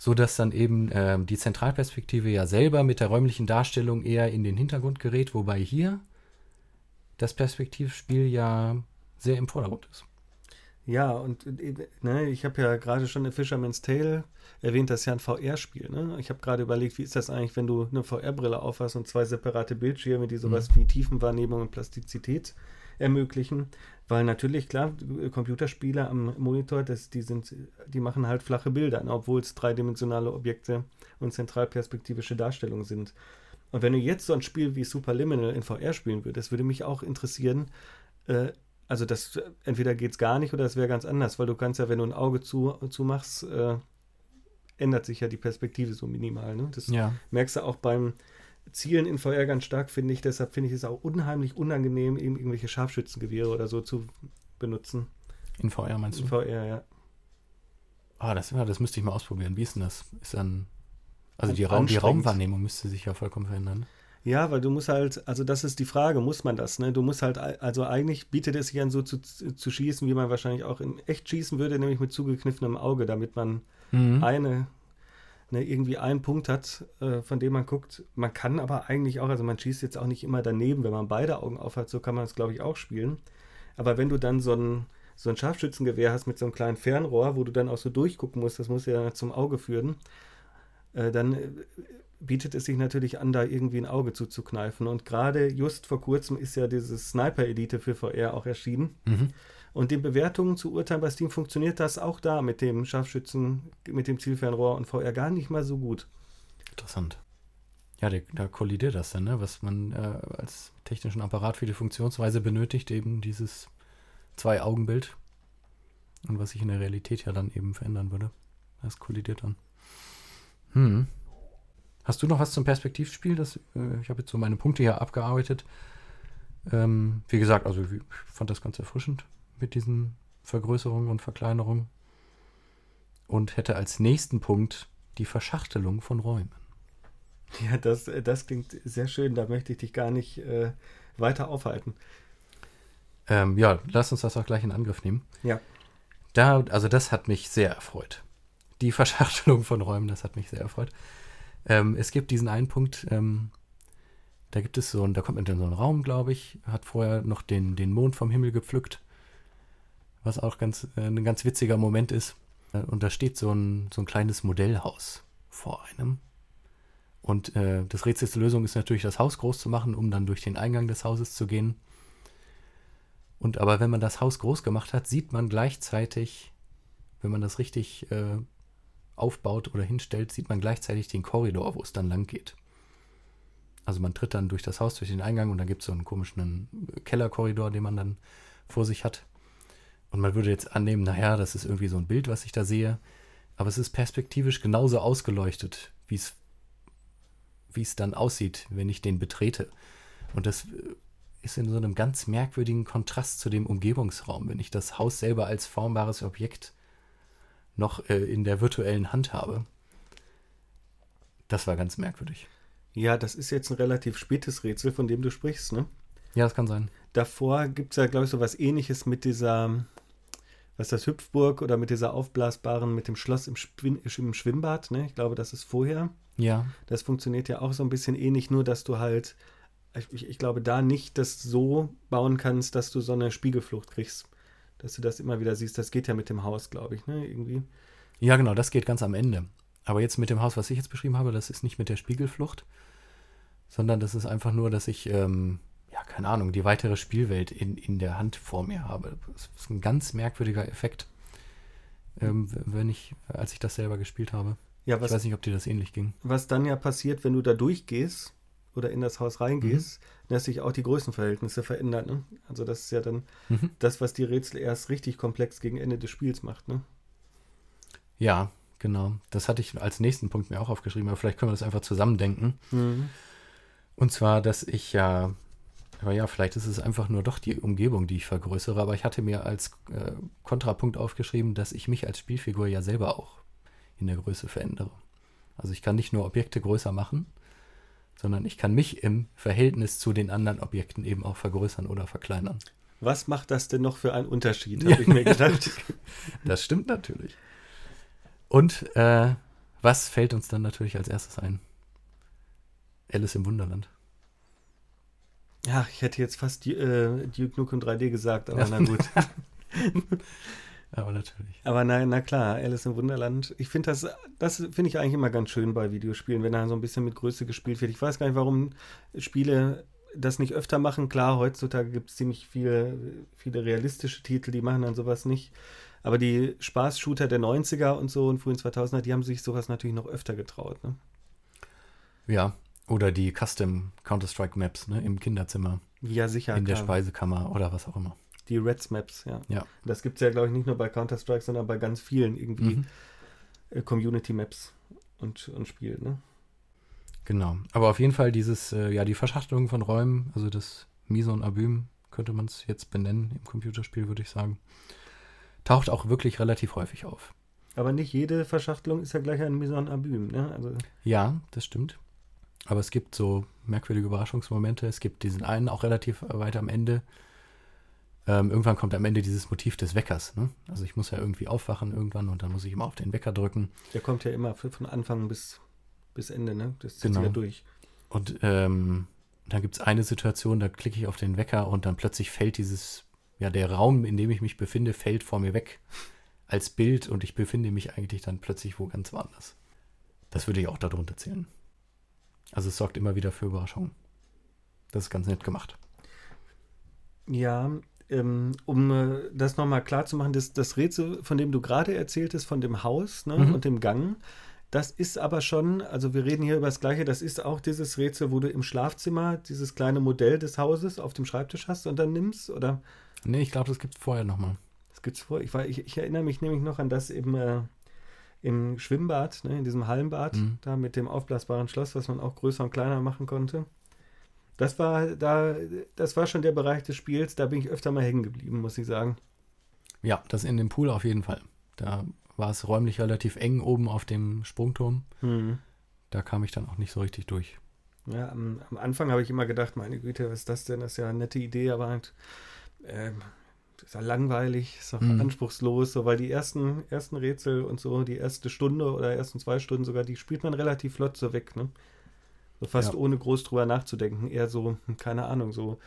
So dass dann eben ähm, die Zentralperspektive ja selber mit der räumlichen Darstellung eher in den Hintergrund gerät, wobei hier das Perspektivspiel ja sehr im Vordergrund ist. Ja, und äh, ne, ich habe ja gerade schon in Fisherman's Tale erwähnt, das ist ja ein VR-Spiel. Ne? Ich habe gerade überlegt, wie ist das eigentlich, wenn du eine VR-Brille aufhast und zwei separate Bildschirme, die sowas wie Tiefenwahrnehmung und Plastizität ermöglichen. Weil natürlich, klar, Computerspiele am Monitor, das, die, sind, die machen halt flache Bilder, ne? obwohl es dreidimensionale Objekte und zentralperspektivische Darstellungen sind. Und wenn du jetzt so ein Spiel wie Superliminal in VR spielen würdest, würde mich auch interessieren, äh, also das entweder geht es gar nicht oder es wäre ganz anders, weil du kannst ja, wenn du ein Auge zu, zumachst, äh, ändert sich ja die Perspektive so minimal. Ne? Das Ja. merkst du auch beim Zielen in VR ganz stark, finde ich. Deshalb finde ich es auch unheimlich unangenehm, irgendwelche Scharfschützengewehre oder so zu benutzen. In VR meinst In du? VR, ja. Ah, das, ja, das müsste ich mal ausprobieren. Wie ist denn das? Ist dann. Also die, Raum, die. Raumwahrnehmung müsste sich ja vollkommen verändern. Ja, weil du musst halt, also das ist die Frage, muss man das, ne? Du musst halt, also eigentlich bietet es sich an, so zu, zu schießen, wie man wahrscheinlich auch in echt schießen würde, nämlich mit zugekniffenem Auge, damit man Mhm. eine, ne, irgendwie einen Punkt hat, äh, von dem man guckt. Man kann aber eigentlich auch, also man schießt jetzt auch nicht immer daneben, wenn man beide Augen auf hat, so kann man es, glaube ich, auch spielen. Aber wenn du dann so ein, so ein Scharfschützengewehr hast mit so einem kleinen Fernrohr, wo du dann auch so durchgucken musst, das muss ja zum Auge führen, äh, dann äh, bietet es sich natürlich an, da irgendwie ein Auge zuzukneifen. Und gerade just vor kurzem ist ja dieses Sniper-Elite für VR auch erschienen. Mhm. Und den Bewertungen zu urteilen bei Steam funktioniert das auch da mit dem Scharfschützen, mit dem Zielfernrohr und VR gar nicht mal so gut. Interessant. Ja, der, da kollidiert das dann, ne? was man äh, als technischen Apparat für die Funktionsweise benötigt, eben dieses Zwei-Augen-Bild. Und was sich in der Realität ja dann eben verändern würde. Das kollidiert dann. Hm. Hast du noch was zum Perspektivspiel? Das, äh, ich habe jetzt so meine Punkte hier abgearbeitet. Ähm, wie gesagt, also ich fand das ganz erfrischend mit diesen Vergrößerungen und Verkleinerungen. Und hätte als nächsten Punkt die Verschachtelung von Räumen. Ja, das, äh, das klingt sehr schön. Da möchte ich dich gar nicht äh, weiter aufhalten. Ähm, ja, lass uns das auch gleich in Angriff nehmen. Ja. Da, also das hat mich sehr erfreut. Die Verschachtelung von Räumen, das hat mich sehr erfreut. Ähm, es gibt diesen einen Punkt, ähm, da gibt es so, ein, da kommt man in so einen Raum, glaube ich, hat vorher noch den, den Mond vom Himmel gepflückt, was auch ganz, äh, ein ganz witziger Moment ist. Äh, Und da steht so ein, so ein kleines Modellhaus vor einem. Und äh, das Rätsels Lösung ist natürlich, das Haus groß zu machen, um dann durch den Eingang des Hauses zu gehen. Und aber wenn man das Haus groß gemacht hat, sieht man gleichzeitig, wenn man das richtig äh, aufbaut oder hinstellt, sieht man gleichzeitig den Korridor, wo es dann lang geht. Also man tritt dann durch das Haus, durch den Eingang und dann gibt es so einen komischen Kellerkorridor, den man dann vor sich hat. Und man würde jetzt annehmen, naja, das ist irgendwie so ein Bild, was ich da sehe. Aber es ist perspektivisch genauso ausgeleuchtet, wie es dann aussieht, wenn ich den betrete. Und das äh, ist in so einem ganz merkwürdigen Kontrast zu dem Umgebungsraum, wenn ich das Haus selber als formbares Objekt noch äh, in der virtuellen Hand habe. Das war ganz merkwürdig. Ja, das ist jetzt ein relativ spätes Rätsel, von dem du sprichst, ne? Ja, das kann sein. davor gibt es ja, glaube ich, so was ähnliches mit dieser, was ist das, Hüpfburg oder mit dieser aufblasbaren, mit dem Schloss im, Schwim im Schwimmbad. Ne? Ich glaube, das ist vorher. Ja. Das funktioniert ja auch so ein bisschen ähnlich, nur dass du halt, ich, ich glaube, da nicht das so bauen kannst, dass du so eine Spiegelflucht kriegst. Dass du das immer wieder siehst. Das geht ja mit dem Haus, glaube ich, ne? Irgendwie. Ja, genau, das geht ganz am Ende. Aber jetzt mit dem Haus, was ich jetzt beschrieben habe, das ist nicht mit der Spiegelflucht, sondern das ist einfach nur, dass ich, ähm, ja, keine Ahnung, die weitere Spielwelt in, in der Hand vor mir habe. Das ist ein ganz merkwürdiger Effekt, ähm, wenn ich, als ich das selber gespielt habe. Ja, was, ich weiß nicht, ob dir das ähnlich ging. was dann ja passiert, wenn du da durchgehst oder in das Haus reingehst, dass sich auch die Größenverhältnisse verändern. Ne? Also das ist ja dann Mhm. das, was die Rätsel erst richtig komplex gegen Ende des Spiels macht. Ne? Ja, genau. Das hatte ich als nächsten Punkt mir auch aufgeschrieben, aber vielleicht können wir das einfach zusammendenken. Und zwar, dass ich ja, aber ja, vielleicht ist es einfach nur doch die Umgebung, die ich vergrößere, aber ich hatte mir als äh, Kontrapunkt aufgeschrieben, dass ich mich als Spielfigur ja selber auch in der Größe verändere. Also ich kann nicht nur Objekte größer machen, sondern ich kann mich im Verhältnis zu den anderen Objekten eben auch vergrößern oder verkleinern. Was macht das denn noch für einen Unterschied, habe [laughs] ich mir gedacht. Das stimmt natürlich. Und äh, was fällt uns dann natürlich als erstes ein? Alice im Wunderland. Ja, ich hätte jetzt fast die, äh, Duke Nukem 3D gesagt, aber Ja. [laughs] na gut. [laughs] Aber natürlich. Aber na, na klar, Alice im Wunderland. Ich finde das, das finde ich eigentlich immer ganz schön bei Videospielen, wenn da so ein bisschen mit Größe gespielt wird. Ich weiß gar nicht, warum Spiele das nicht öfter machen. Klar, heutzutage gibt es ziemlich viele, viele realistische Titel, die machen dann sowas nicht. Aber die Spaß-Shooter der 90er und so und frühen 2000er, die haben sich sowas natürlich noch öfter getraut. Ne? Ja. Oder die Custom Counter-Strike Maps ne, im Kinderzimmer, Ja, sicher. in der klar. Speisekammer oder was auch immer. Die Reds Maps, ja. Ja. Das gibt es ja, glaube ich, nicht nur bei Counter-Strike, sondern bei ganz vielen irgendwie Mhm. äh, Community-Maps und, und Spielen. Ne? Genau. Aber auf jeden Fall dieses, äh, ja, die Verschachtelung von Räumen, also das Mise und Abüm, könnte man es jetzt benennen im Computerspiel, würde ich sagen, taucht auch wirklich relativ häufig auf. Aber nicht jede Verschachtelung ist ja gleich ein Mise en Abîme, ne? Also, Ja, das stimmt. Aber es gibt so merkwürdige Überraschungsmomente. Es gibt diesen einen auch relativ weit am Ende. Ähm, irgendwann kommt am Ende dieses Motiv des Weckers. Ne? Also ich muss ja irgendwie aufwachen irgendwann und dann muss ich immer auf den Wecker drücken. der kommt ja immer von Anfang bis, bis Ende, ne? Das zieht Genau. sich ja durch. Und ähm, dann gibt es eine Situation, da klicke ich auf den Wecker und dann plötzlich fällt dieses, ja, der Raum, in dem ich mich befinde, fällt vor mir weg als Bild und ich befinde mich eigentlich dann plötzlich wo ganz woanders. Das würde ich auch darunter zählen. Also es sorgt immer wieder für Überraschungen. Das ist ganz nett gemacht. Ja, ähm, um äh, das nochmal klar zu machen, das, das Rätsel, von dem du gerade erzähltest, von dem Haus ne, Mhm. und dem Gang, das ist aber schon, also wir reden hier über das Gleiche, das ist auch dieses Rätsel, wo du im Schlafzimmer dieses kleine Modell des Hauses auf dem Schreibtisch hast und dann nimmst, oder? Nee, ich glaube, das gibt es vorher nochmal. Das gibt's vor. Ich, war, ich, ich erinnere mich nämlich noch an das im, äh, im Schwimmbad, ne, in diesem Hallenbad, Mhm. da mit dem aufblasbaren Schloss, was man auch größer und kleiner machen konnte. Das war da, das war schon der Bereich des Spiels, da bin ich öfter mal hängen geblieben, muss ich sagen. Ja, das in dem Pool auf jeden Fall. Da war es räumlich relativ eng oben auf dem Sprungturm. Da kam ich dann auch nicht so richtig durch. Ja, am, am Anfang habe ich immer gedacht, meine Güte, was ist das denn? Das ist ja eine nette Idee, aber halt, ähm, das ist ja langweilig, ist auch Mhm. anspruchslos, so, weil die ersten, ersten Rätsel und so, die erste Stunde oder ersten zwei Stunden sogar, die spielt man relativ flott so weg, ne? So fast Ja. ohne groß drüber nachzudenken, eher so, hm, keine Ahnung, so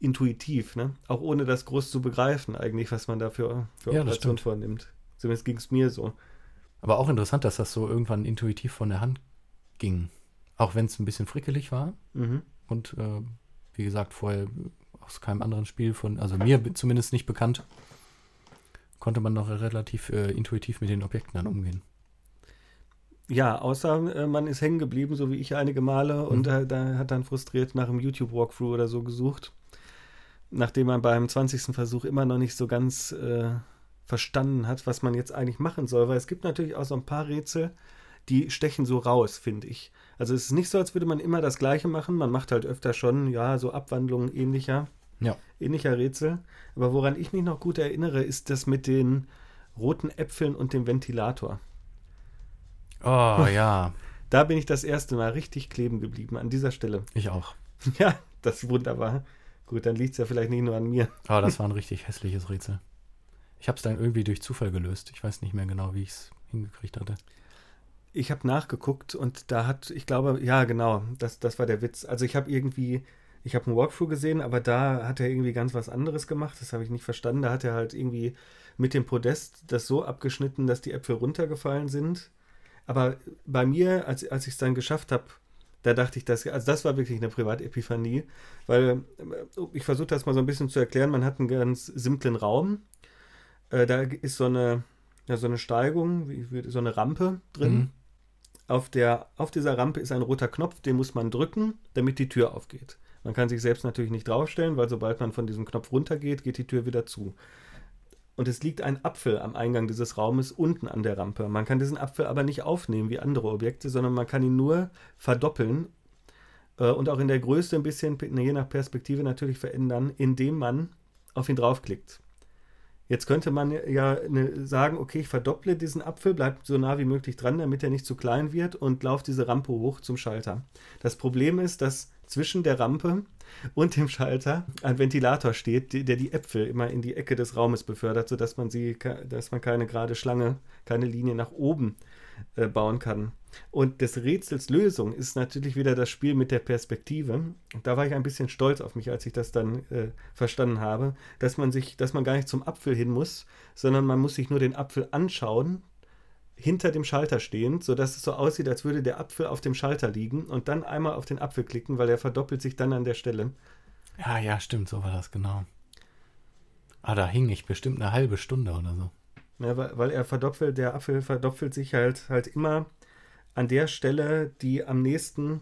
intuitiv, ne? Auch ohne das groß zu begreifen, eigentlich, was man da für, für Ja, Operationen vornimmt. Zumindest ging es mir so. Aber auch interessant, dass das so irgendwann intuitiv von der Hand ging. Auch wenn es ein bisschen frickelig war. Mhm. Und äh, wie gesagt, vorher aus keinem anderen Spiel von, also mir zumindest nicht bekannt, konnte man noch relativ äh, intuitiv mit den Objekten dann umgehen. Ja, außer äh, man ist hängen geblieben, so wie ich einige Male, und Mhm. äh, da hat dann frustriert nach einem YouTube-Walkthrough oder so gesucht. Nachdem man beim 20. Versuch immer noch nicht so ganz äh, verstanden hat, was man jetzt eigentlich machen soll. Weil es gibt natürlich auch so ein paar Rätsel, die stechen so raus, finde ich. Also es ist nicht so, als würde man immer das Gleiche machen. Man macht halt öfter schon, ja, so Abwandlungen ähnlicher, Ja. ähnlicher Rätsel. Aber woran ich mich noch gut erinnere, ist das mit den roten Äpfeln und dem Ventilator. Oh ja, Da bin ich das erste Mal richtig kleben geblieben, an dieser Stelle. ich auch. [laughs] Ja, das ist wunderbar. Gut, dann liegt es ja vielleicht nicht nur an mir. Aber das war ein richtig hässliches Rätsel. Ich habe es dann irgendwie durch Zufall gelöst. Ich weiß nicht mehr genau, wie ich es hingekriegt hatte. Ich habe nachgeguckt und da hat, ich glaube, ja, genau, das, das war der Witz. Also ich habe irgendwie, ich habe einen Walkthrough gesehen, aber da hat er irgendwie ganz was anderes gemacht. Das habe ich nicht verstanden. Da hat er halt irgendwie mit dem Podest das so abgeschnitten, dass die Äpfel runtergefallen sind. Aber bei mir, als, als ich es dann geschafft habe, da dachte ich, dass, also das war wirklich eine Privatepiphanie, weil äh, ich versuche das mal so ein bisschen zu erklären. Man hat einen ganz simplen Raum. Äh, da ist so eine, ja, so eine Steigung, wie, so eine Rampe drin. Mhm. Auf, der, auf dieser Rampe ist ein roter Knopf, den muss man drücken, damit die Tür aufgeht. Man kann sich selbst natürlich nicht draufstellen, weil sobald man von diesem Knopf runtergeht, geht die Tür wieder zu. Und es liegt ein Apfel am Eingang dieses Raumes unten an der Rampe. Man kann diesen Apfel aber nicht aufnehmen wie andere Objekte, sondern man kann ihn nur verdoppeln äh, und auch in der Größe ein bisschen, je nach Perspektive natürlich verändern, indem man auf ihn draufklickt. Jetzt könnte man ja ne, sagen, okay, ich verdopple diesen Apfel, bleibt so nah wie möglich dran, damit er nicht zu klein wird und laufe diese Rampe hoch zum Schalter. Das Problem ist, dass zwischen der Rampe und dem Schalter ein Ventilator steht, der die Äpfel immer in die Ecke des Raumes befördert, sodass man sie, dass man keine gerade Schlange, keine Linie nach oben äh, bauen kann. Und des Rätsels Lösung ist natürlich wieder das Spiel mit der Perspektive. Da war ich ein bisschen stolz auf mich, als ich das dann äh, verstanden habe, dass man sich, dass man gar nicht zum Apfel hin muss, sondern man muss sich nur den Apfel anschauen, hinter dem Schalter stehend, sodass es so aussieht, als würde der Apfel auf dem Schalter liegen und dann einmal auf den Apfel klicken, weil er verdoppelt sich dann an der Stelle. Ja, ja, stimmt, so war das genau. Ah, da hing ich bestimmt eine halbe Stunde oder so. Ja, weil, weil er verdoppelt, der Apfel verdoppelt sich halt halt immer an der Stelle, die am nächsten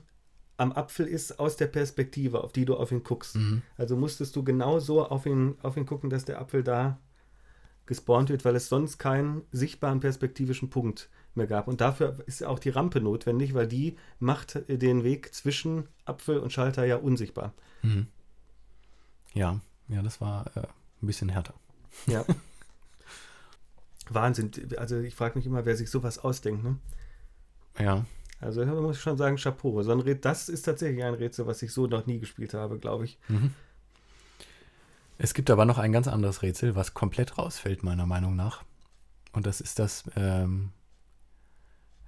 am Apfel ist, aus der Perspektive, auf die du auf ihn guckst. Mhm. Also musstest du genau so auf ihn, auf ihn gucken, dass der Apfel da gespawnt wird, weil es sonst keinen sichtbaren perspektivischen Punkt mehr gab. Und dafür ist auch die Rampe notwendig, weil die macht den Weg zwischen Apfel und Schalter ja unsichtbar. Mhm. Ja, ja, das war äh, ein bisschen härter. Ja. [laughs] Wahnsinn. Also ich frage mich immer, wer sich sowas ausdenkt, ne? Ja. Also da muss ich schon sagen, Chapeau. So ein das ist tatsächlich ein Rätsel, was ich so noch nie gespielt habe, glaube ich. Mhm. Es gibt aber noch ein ganz anderes Rätsel, was komplett rausfällt, meiner Meinung nach. Und das ist das, ähm,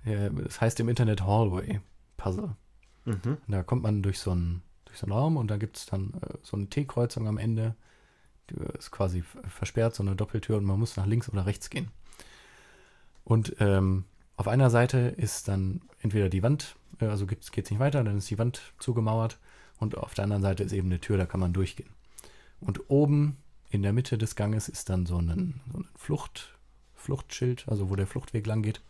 ja, das heißt im Internet Hallway Puzzle. Mhm. Da kommt man durch so einen, durch so einen Raum und da gibt es dann äh, so eine T-Kreuzung am Ende. Die ist quasi versperrt, so eine Doppeltür und man muss nach links oder rechts gehen. Und ähm, auf einer Seite ist dann entweder die Wand, äh, also geht es nicht weiter, dann ist die Wand zugemauert und auf der anderen Seite ist eben eine Tür, da kann man durchgehen. Und oben in der Mitte des Ganges ist dann so ein, so ein Flucht, Fluchtschild, also wo der Fluchtweg lang geht.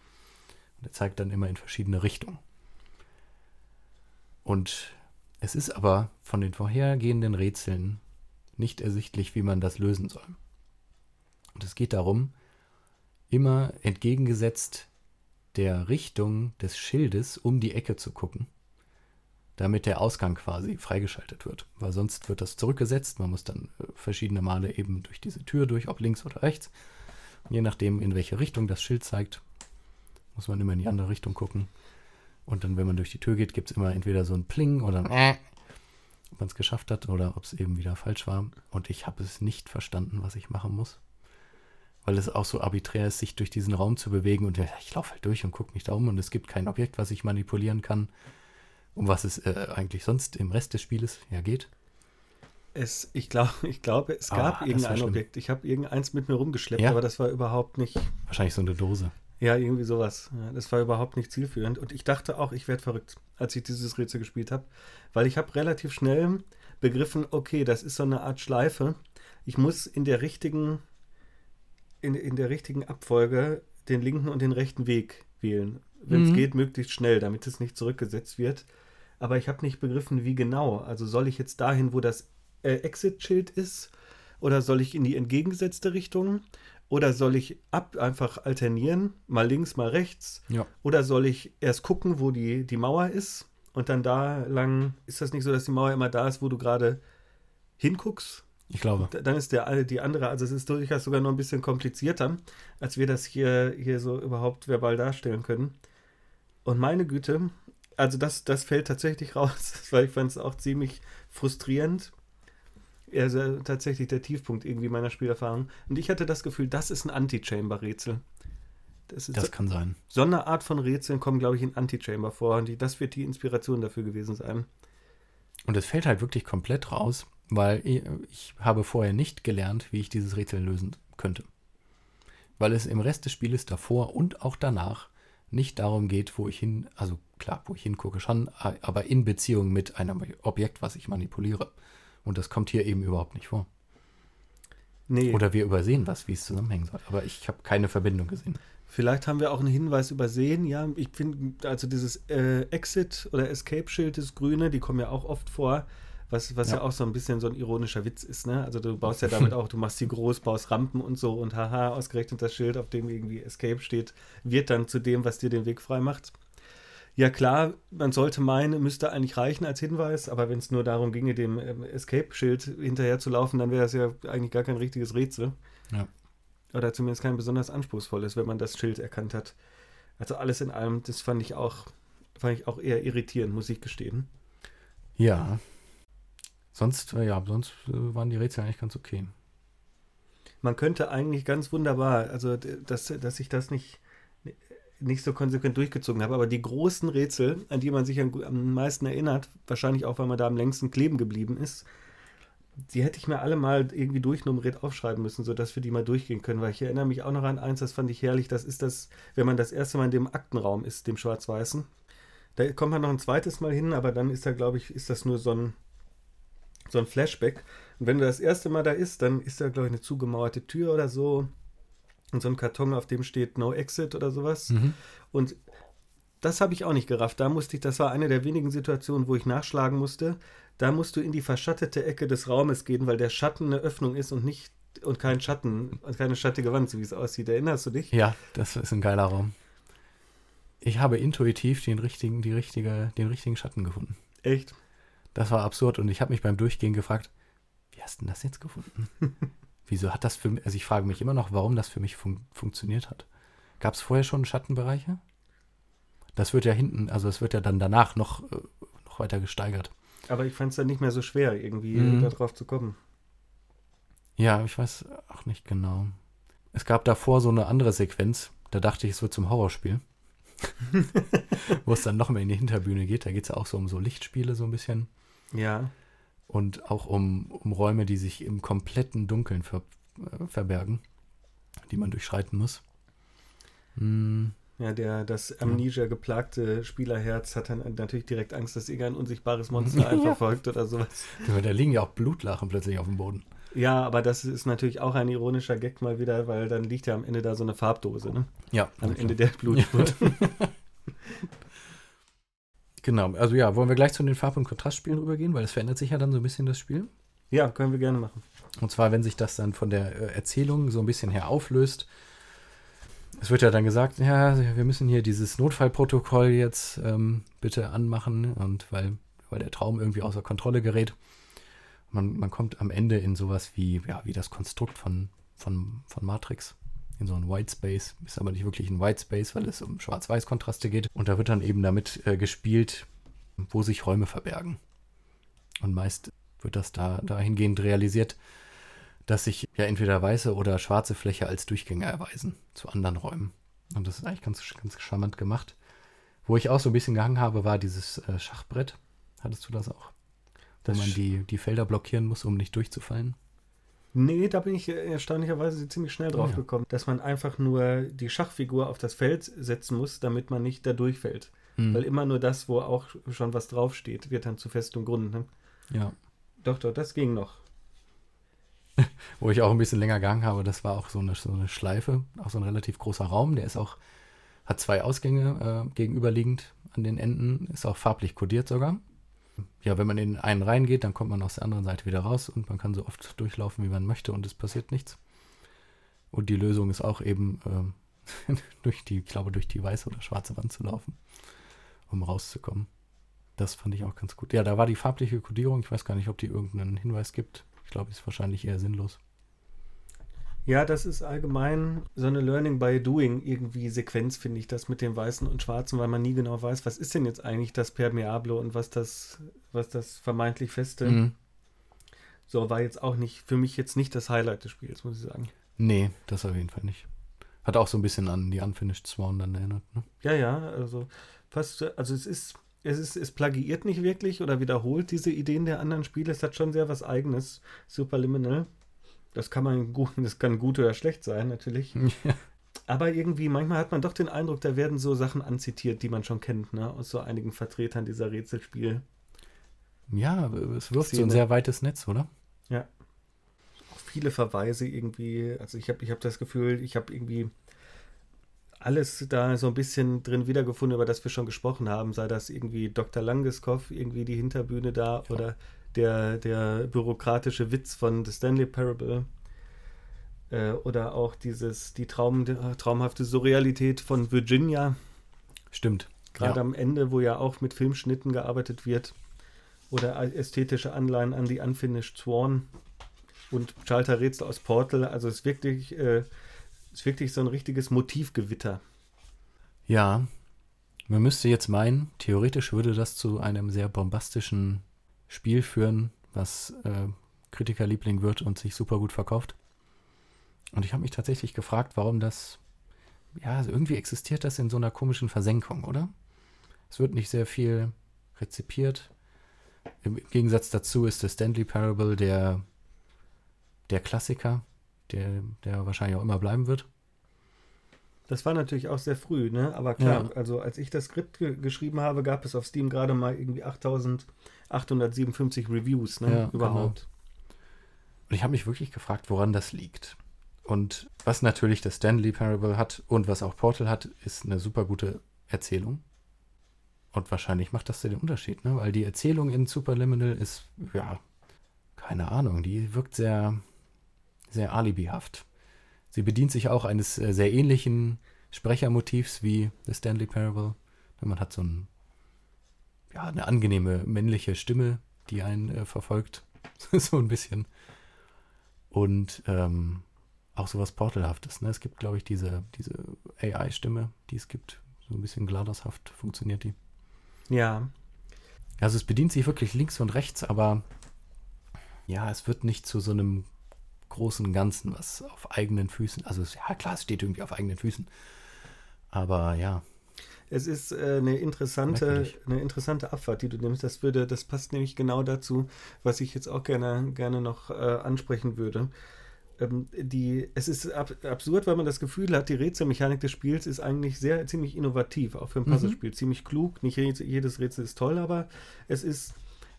Und der zeigt dann immer in verschiedene Richtungen. Und es ist aber von den vorhergehenden Rätseln nicht ersichtlich, wie man das lösen soll. Und es geht darum, immer entgegengesetzt der Richtung des Schildes um die Ecke zu gucken damit der Ausgang quasi freigeschaltet wird. Weil sonst wird das zurückgesetzt. Man muss dann äh, verschiedene Male eben durch diese Tür durch, ob links oder rechts. Und je nachdem, in welche Richtung das Schild zeigt, muss man immer in die andere Richtung gucken. Und dann, wenn man durch die Tür geht, gibt es immer entweder so ein Pling oder ein äh, ob man es geschafft hat oder ob es eben wieder falsch war. Und ich habe es nicht verstanden, was ich machen muss. Weil es auch so arbiträr ist, sich durch diesen Raum zu bewegen. Und ich laufe halt durch und gucke mich da um und es gibt kein Objekt, was ich manipulieren kann um was es äh, eigentlich sonst im Rest des Spieles ja geht. Es, ich, glaub, [laughs] ich glaube, es gab ah, irgendein Objekt. Ich habe irgendeins mit mir rumgeschleppt, ja? aber das war überhaupt nicht. Wahrscheinlich so eine Dose. Ja, irgendwie sowas. Das war überhaupt nicht zielführend. Und ich dachte auch, ich werde verrückt, als ich dieses Rätsel gespielt habe. Weil ich habe relativ schnell begriffen, okay, das ist so eine Art Schleife. Ich muss in der richtigen, in, in der richtigen Abfolge den linken und den rechten Weg wählen. Wenn es mhm. geht, möglichst schnell, damit es nicht zurückgesetzt wird aber ich habe nicht begriffen, wie genau. Also soll ich jetzt dahin, wo das äh, Exit-Schild ist, oder soll ich in die entgegengesetzte Richtung? Oder soll ich ab einfach alternieren, mal links, mal rechts? Ja. Oder soll ich erst gucken, wo die, die Mauer ist und dann da lang, ist das nicht so, dass die Mauer immer da ist, wo du gerade hinguckst? Ich glaube. Dann ist der die andere, also es ist durchaus sogar noch ein bisschen komplizierter, als wir das hier, hier so überhaupt verbal darstellen können. Und meine Güte, also das, das fällt tatsächlich [laughs] raus, weil ich fand es auch ziemlich frustrierend. sehr, tatsächlich der Tiefpunkt irgendwie meiner Spielerfahrung. Und ich hatte das Gefühl, das ist ein Anti-Chamber-Rätsel. Das, das, kann sein. So eine Art von Rätseln kommen, glaube ich, in Anti-Chamber vor. Und die, das wird die Inspiration dafür gewesen sein. Und es fällt halt wirklich komplett raus, weil ich, ich habe vorher nicht gelernt, wie ich dieses Rätsel lösen könnte. Weil es im Rest des Spieles davor und auch danach nicht darum geht, wo ich hin, also klar, wo ich hingucke schon, aber in Beziehung mit einem Objekt, was ich manipuliere. Und das kommt hier eben überhaupt nicht vor. Nee. Oder wir übersehen was, wie es zusammenhängen soll. Aber ich habe keine Verbindung gesehen. Vielleicht haben wir auch einen Hinweis übersehen. Ja, ich finde, also dieses äh, Exit- oder Escape-Schild, das Grüne, die kommen ja auch oft vor. Was, was ja. ja. auch so ein bisschen so ein ironischer Witz ist, ne? Also du baust ja damit [laughs] auch, du machst sie groß, baust Rampen und so und haha, ausgerechnet das Schild, auf dem irgendwie Escape steht, wird dann zu dem, was dir den Weg frei macht. Ja klar, man sollte meinen, müsste eigentlich reichen als Hinweis, aber wenn es nur darum ginge, dem ähm, Escape-Schild hinterher zu laufen, dann wäre das ja eigentlich gar kein richtiges Rätsel. Ja. Oder zumindest kein besonders anspruchsvolles, wenn man das Schild erkannt hat. Also alles in allem, das fand ich auch, fand ich auch eher irritierend, muss ich gestehen. Ja. Sonst, äh, ja, sonst äh, waren die Rätsel eigentlich ganz okay. Man könnte eigentlich ganz wunderbar, also dass, dass ich das nicht nicht so konsequent durchgezogen habe. Aber die großen Rätsel, an die man sich am, meisten erinnert, wahrscheinlich auch, weil man da am längsten kleben geblieben ist, die hätte ich mir alle mal irgendwie durchnummeriert aufschreiben müssen, sodass wir die mal durchgehen können. Weil ich erinnere mich auch noch an eins, das fand ich herrlich. Das ist das, wenn man das erste Mal in dem Aktenraum ist, dem Schwarz-Weißen. Da kommt man noch ein zweites Mal hin, aber dann ist da, glaube ich, ist das nur so ein, so ein Flashback. Und wenn du das erste Mal da ist, dann ist da, glaube ich, eine zugemauerte Tür oder so und so ein Karton, auf dem steht No Exit oder sowas. Mhm. Und das habe ich auch nicht gerafft. Da musste ich, das war eine der wenigen Situationen, wo ich nachschlagen musste. Da musst du in die verschattete Ecke des Raumes gehen, weil der Schatten eine Öffnung ist und nicht und kein Schatten, keine schattige Wand, so wie es aussieht. Erinnerst du dich? Ja, das ist ein geiler Raum. Ich habe intuitiv den richtigen, die richtige, den richtigen Schatten gefunden. Echt? Das war absurd und ich habe mich beim Durchgehen gefragt, wie hast du denn das jetzt gefunden? [laughs] Wieso hat das für mich, also ich frage mich immer noch, warum das für mich fun funktioniert hat. Gab es vorher schon Schattenbereiche? Das wird ja hinten, also es wird ja dann danach noch, äh, noch weiter gesteigert. Aber ich fand es dann nicht mehr so schwer, irgendwie mhm. darauf zu kommen. Ja, ich weiß auch nicht genau. Es gab davor so eine andere Sequenz, da dachte ich, es wird zum Horrorspiel. [laughs] Wo es dann noch mehr in die Hinterbühne geht. Da geht es ja auch so um so Lichtspiele, so ein bisschen. Ja und auch um, um Räume, die sich im kompletten Dunkeln ver, äh, verbergen, die man durchschreiten muss. Hm. Ja, der, das Amnesia geplagte Spielerherz hat dann natürlich direkt Angst, dass irgendein unsichtbares [laughs] Monster einen verfolgt oder sowas. da liegen ja auch Blutlachen plötzlich auf dem Boden. Ja, aber das ist natürlich auch ein ironischer Gag mal wieder, weil dann liegt ja am Ende da so eine Farbdose, ne? Ja. Am Ende der Blutspurt. [laughs] [laughs] Genau, also ja, wollen wir gleich zu den Farb- und Kontrastspielen rübergehen, weil es verändert sich ja dann so ein bisschen das Spiel. Ja, können wir gerne machen. Und zwar, wenn sich das dann von der äh, Erzählung so ein bisschen her auflöst. Es wird ja dann gesagt, ja, wir müssen hier dieses Notfallprotokoll jetzt ähm, bitte anmachen und weil, weil der Traum irgendwie außer Kontrolle gerät. Man, man kommt am Ende in sowas wie, ja, wie das Konstrukt von, von, von Matrix in so einen White Space. Ist aber nicht wirklich ein White Space, weil es um Schwarz-Weiß-Kontraste geht. Und da wird dann eben damit äh, gespielt, wo sich Räume verbergen. Und meist wird das da dahingehend realisiert, dass sich ja entweder weiße oder schwarze Fläche als Durchgänge erweisen zu anderen Räumen. Und das ist eigentlich ganz, ganz charmant gemacht. Wo ich auch so ein bisschen gehangen habe, war dieses äh, Schachbrett. Hattest du das auch? Wo das man die, die Felder blockieren muss, um nicht durchzufallen. Nee, da bin ich erstaunlicherweise ziemlich schnell drauf ja. gekommen, dass man einfach nur die Schachfigur auf das Feld setzen muss, damit man nicht da durchfällt. Hm. Weil immer nur das, wo auch schon was draufsteht, wird dann zu festem Grund. Ne? Ja. Doch, doch, das ging noch. [laughs] wo ich auch ein bisschen länger gegangen habe, das war auch so eine, so eine Schleife, auch so ein relativ großer Raum, der ist auch, hat zwei Ausgänge äh, gegenüberliegend an den Enden, ist auch farblich kodiert sogar ja, wenn man in einen reingeht, dann kommt man aus der anderen Seite wieder raus und man kann so oft durchlaufen, wie man möchte und es passiert nichts. Und die Lösung ist auch eben ähm, [laughs] durch die, ich glaube, durch die weiße oder schwarze Wand zu laufen, um rauszukommen. Das fand ich auch ganz gut. Ja, da war die farbliche Kodierung. Ich weiß gar nicht, ob die irgendeinen Hinweis gibt. Ich glaube, ist wahrscheinlich eher sinnlos. Ja, das ist allgemein so eine Learning by Doing irgendwie Sequenz, finde ich, das mit dem Weißen und Schwarzen, weil man nie genau weiß, was ist denn jetzt eigentlich das Permeable und was das, was das vermeintlich Feste. Mhm. So war jetzt auch nicht, für mich jetzt nicht das Highlight des Spiels, muss ich sagen. Nee, das auf jeden Fall nicht. Hat auch so ein bisschen an die Unfinished Swan dann erinnert, ne? Ja, ja, also fast, also es ist, es ist, es plagiiert nicht wirklich oder wiederholt diese Ideen der anderen Spiele. Es hat schon sehr was eigenes, Superliminal. Das kann man gut, [laughs] das kann gut oder schlecht sein, natürlich. [laughs] Ja. Aber irgendwie, manchmal hat man doch den Eindruck, da werden so Sachen anzitiert, die man schon kennt, ne? Aus so einigen Vertretern dieser Rätselspiel. Ja, es wirft Szene. so ein sehr weites Netz, oder? Ja. Auch viele Verweise irgendwie. Also ich habe ich hab das Gefühl, ich habe irgendwie alles da so ein bisschen drin wiedergefunden, über das wir schon gesprochen haben. Sei das irgendwie Dr. Langeskov, irgendwie die Hinterbühne da ja. oder der, der bürokratische Witz von The Stanley Parable. Äh, oder auch dieses, die Traum, traumhafte Surrealität von Virginia. Stimmt. Gerade ja. am Ende, wo ja auch mit Filmschnitten gearbeitet wird. Oder ästhetische Anleihen an die Unfinished Swan und Schalterrätsel aus Portal. Also es ist wirklich, äh, ist wirklich so ein richtiges Motivgewitter. Ja, man müsste jetzt meinen, theoretisch würde das zu einem sehr bombastischen Spiel führen, was äh, Kritikerliebling wird und sich super gut verkauft. Und ich habe mich tatsächlich gefragt, warum das, ja, also irgendwie existiert das in so einer komischen Versenkung, oder? Es wird nicht sehr viel rezipiert. Im Gegensatz dazu ist der Stanley Parable der, der Klassiker, der, der wahrscheinlich auch immer bleiben wird. Das war natürlich auch sehr früh, ne? Aber klar, ja. also als ich das Skript ge geschrieben habe, gab es auf Steam gerade mal irgendwie 8857 Reviews, ne? Ja, Überhaupt. Genau. Und ich habe mich wirklich gefragt, woran das liegt. Und was natürlich das Stanley Parable hat und was auch Portal hat, ist eine super gute Erzählung. Und wahrscheinlich macht das den Unterschied, ne? Weil die Erzählung in Superliminal ist, ja, keine Ahnung, die wirkt sehr, sehr alibihaft. Sie bedient sich auch eines äh, sehr ähnlichen Sprechermotivs wie The Stanley Parable. Man hat so ein, ja, eine angenehme männliche Stimme, die einen äh, verfolgt. [laughs] so ein bisschen. Und ähm, auch sowas Portalhaftes. Ne? Es gibt, glaube ich, diese, diese AI-Stimme, die es gibt. So ein bisschen gladashaft funktioniert die. Ja. Also es bedient sich wirklich links und rechts, aber ja, es wird nicht zu so einem großen Ganzen, was auf eigenen Füßen, also ja klar, es steht irgendwie auf eigenen Füßen, aber ja. Es ist äh, eine interessante, eine interessante Abfahrt, die du nimmst. Das würde, das passt nämlich genau dazu, was ich jetzt auch gerne, gerne noch äh, ansprechen würde ähm, die, es ist ab, absurd, weil man das Gefühl hat, die Rätselmechanik des Spiels ist eigentlich sehr ziemlich innovativ, auch für ein Puzzlespiel. Mhm. Ziemlich klug. Nicht jedes Rätsel ist toll, aber es ist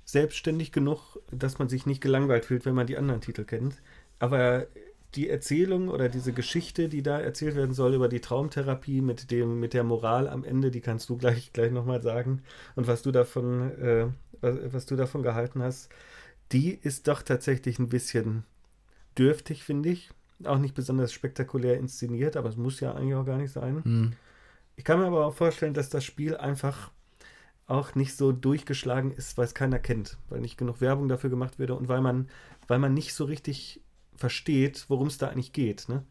selbstständig genug, dass man sich nicht gelangweilt fühlt, wenn man die anderen Titel kennt. Aber die Erzählung oder diese Geschichte, die da erzählt werden soll über die Traumtherapie mit dem, mit der Moral am Ende, die kannst du gleich, gleich nochmal sagen. Und was du davon, äh, was, was du davon gehalten hast, die ist doch tatsächlich ein bisschen dürftig, finde ich. Auch nicht besonders spektakulär inszeniert, aber es muss ja eigentlich auch gar nicht sein. Mhm. Ich kann mir aber auch vorstellen, dass das Spiel einfach auch nicht so durchgeschlagen ist, weil es keiner kennt, weil nicht genug Werbung dafür gemacht wird und weil man, weil man nicht so richtig versteht, worum es da eigentlich geht. Ne?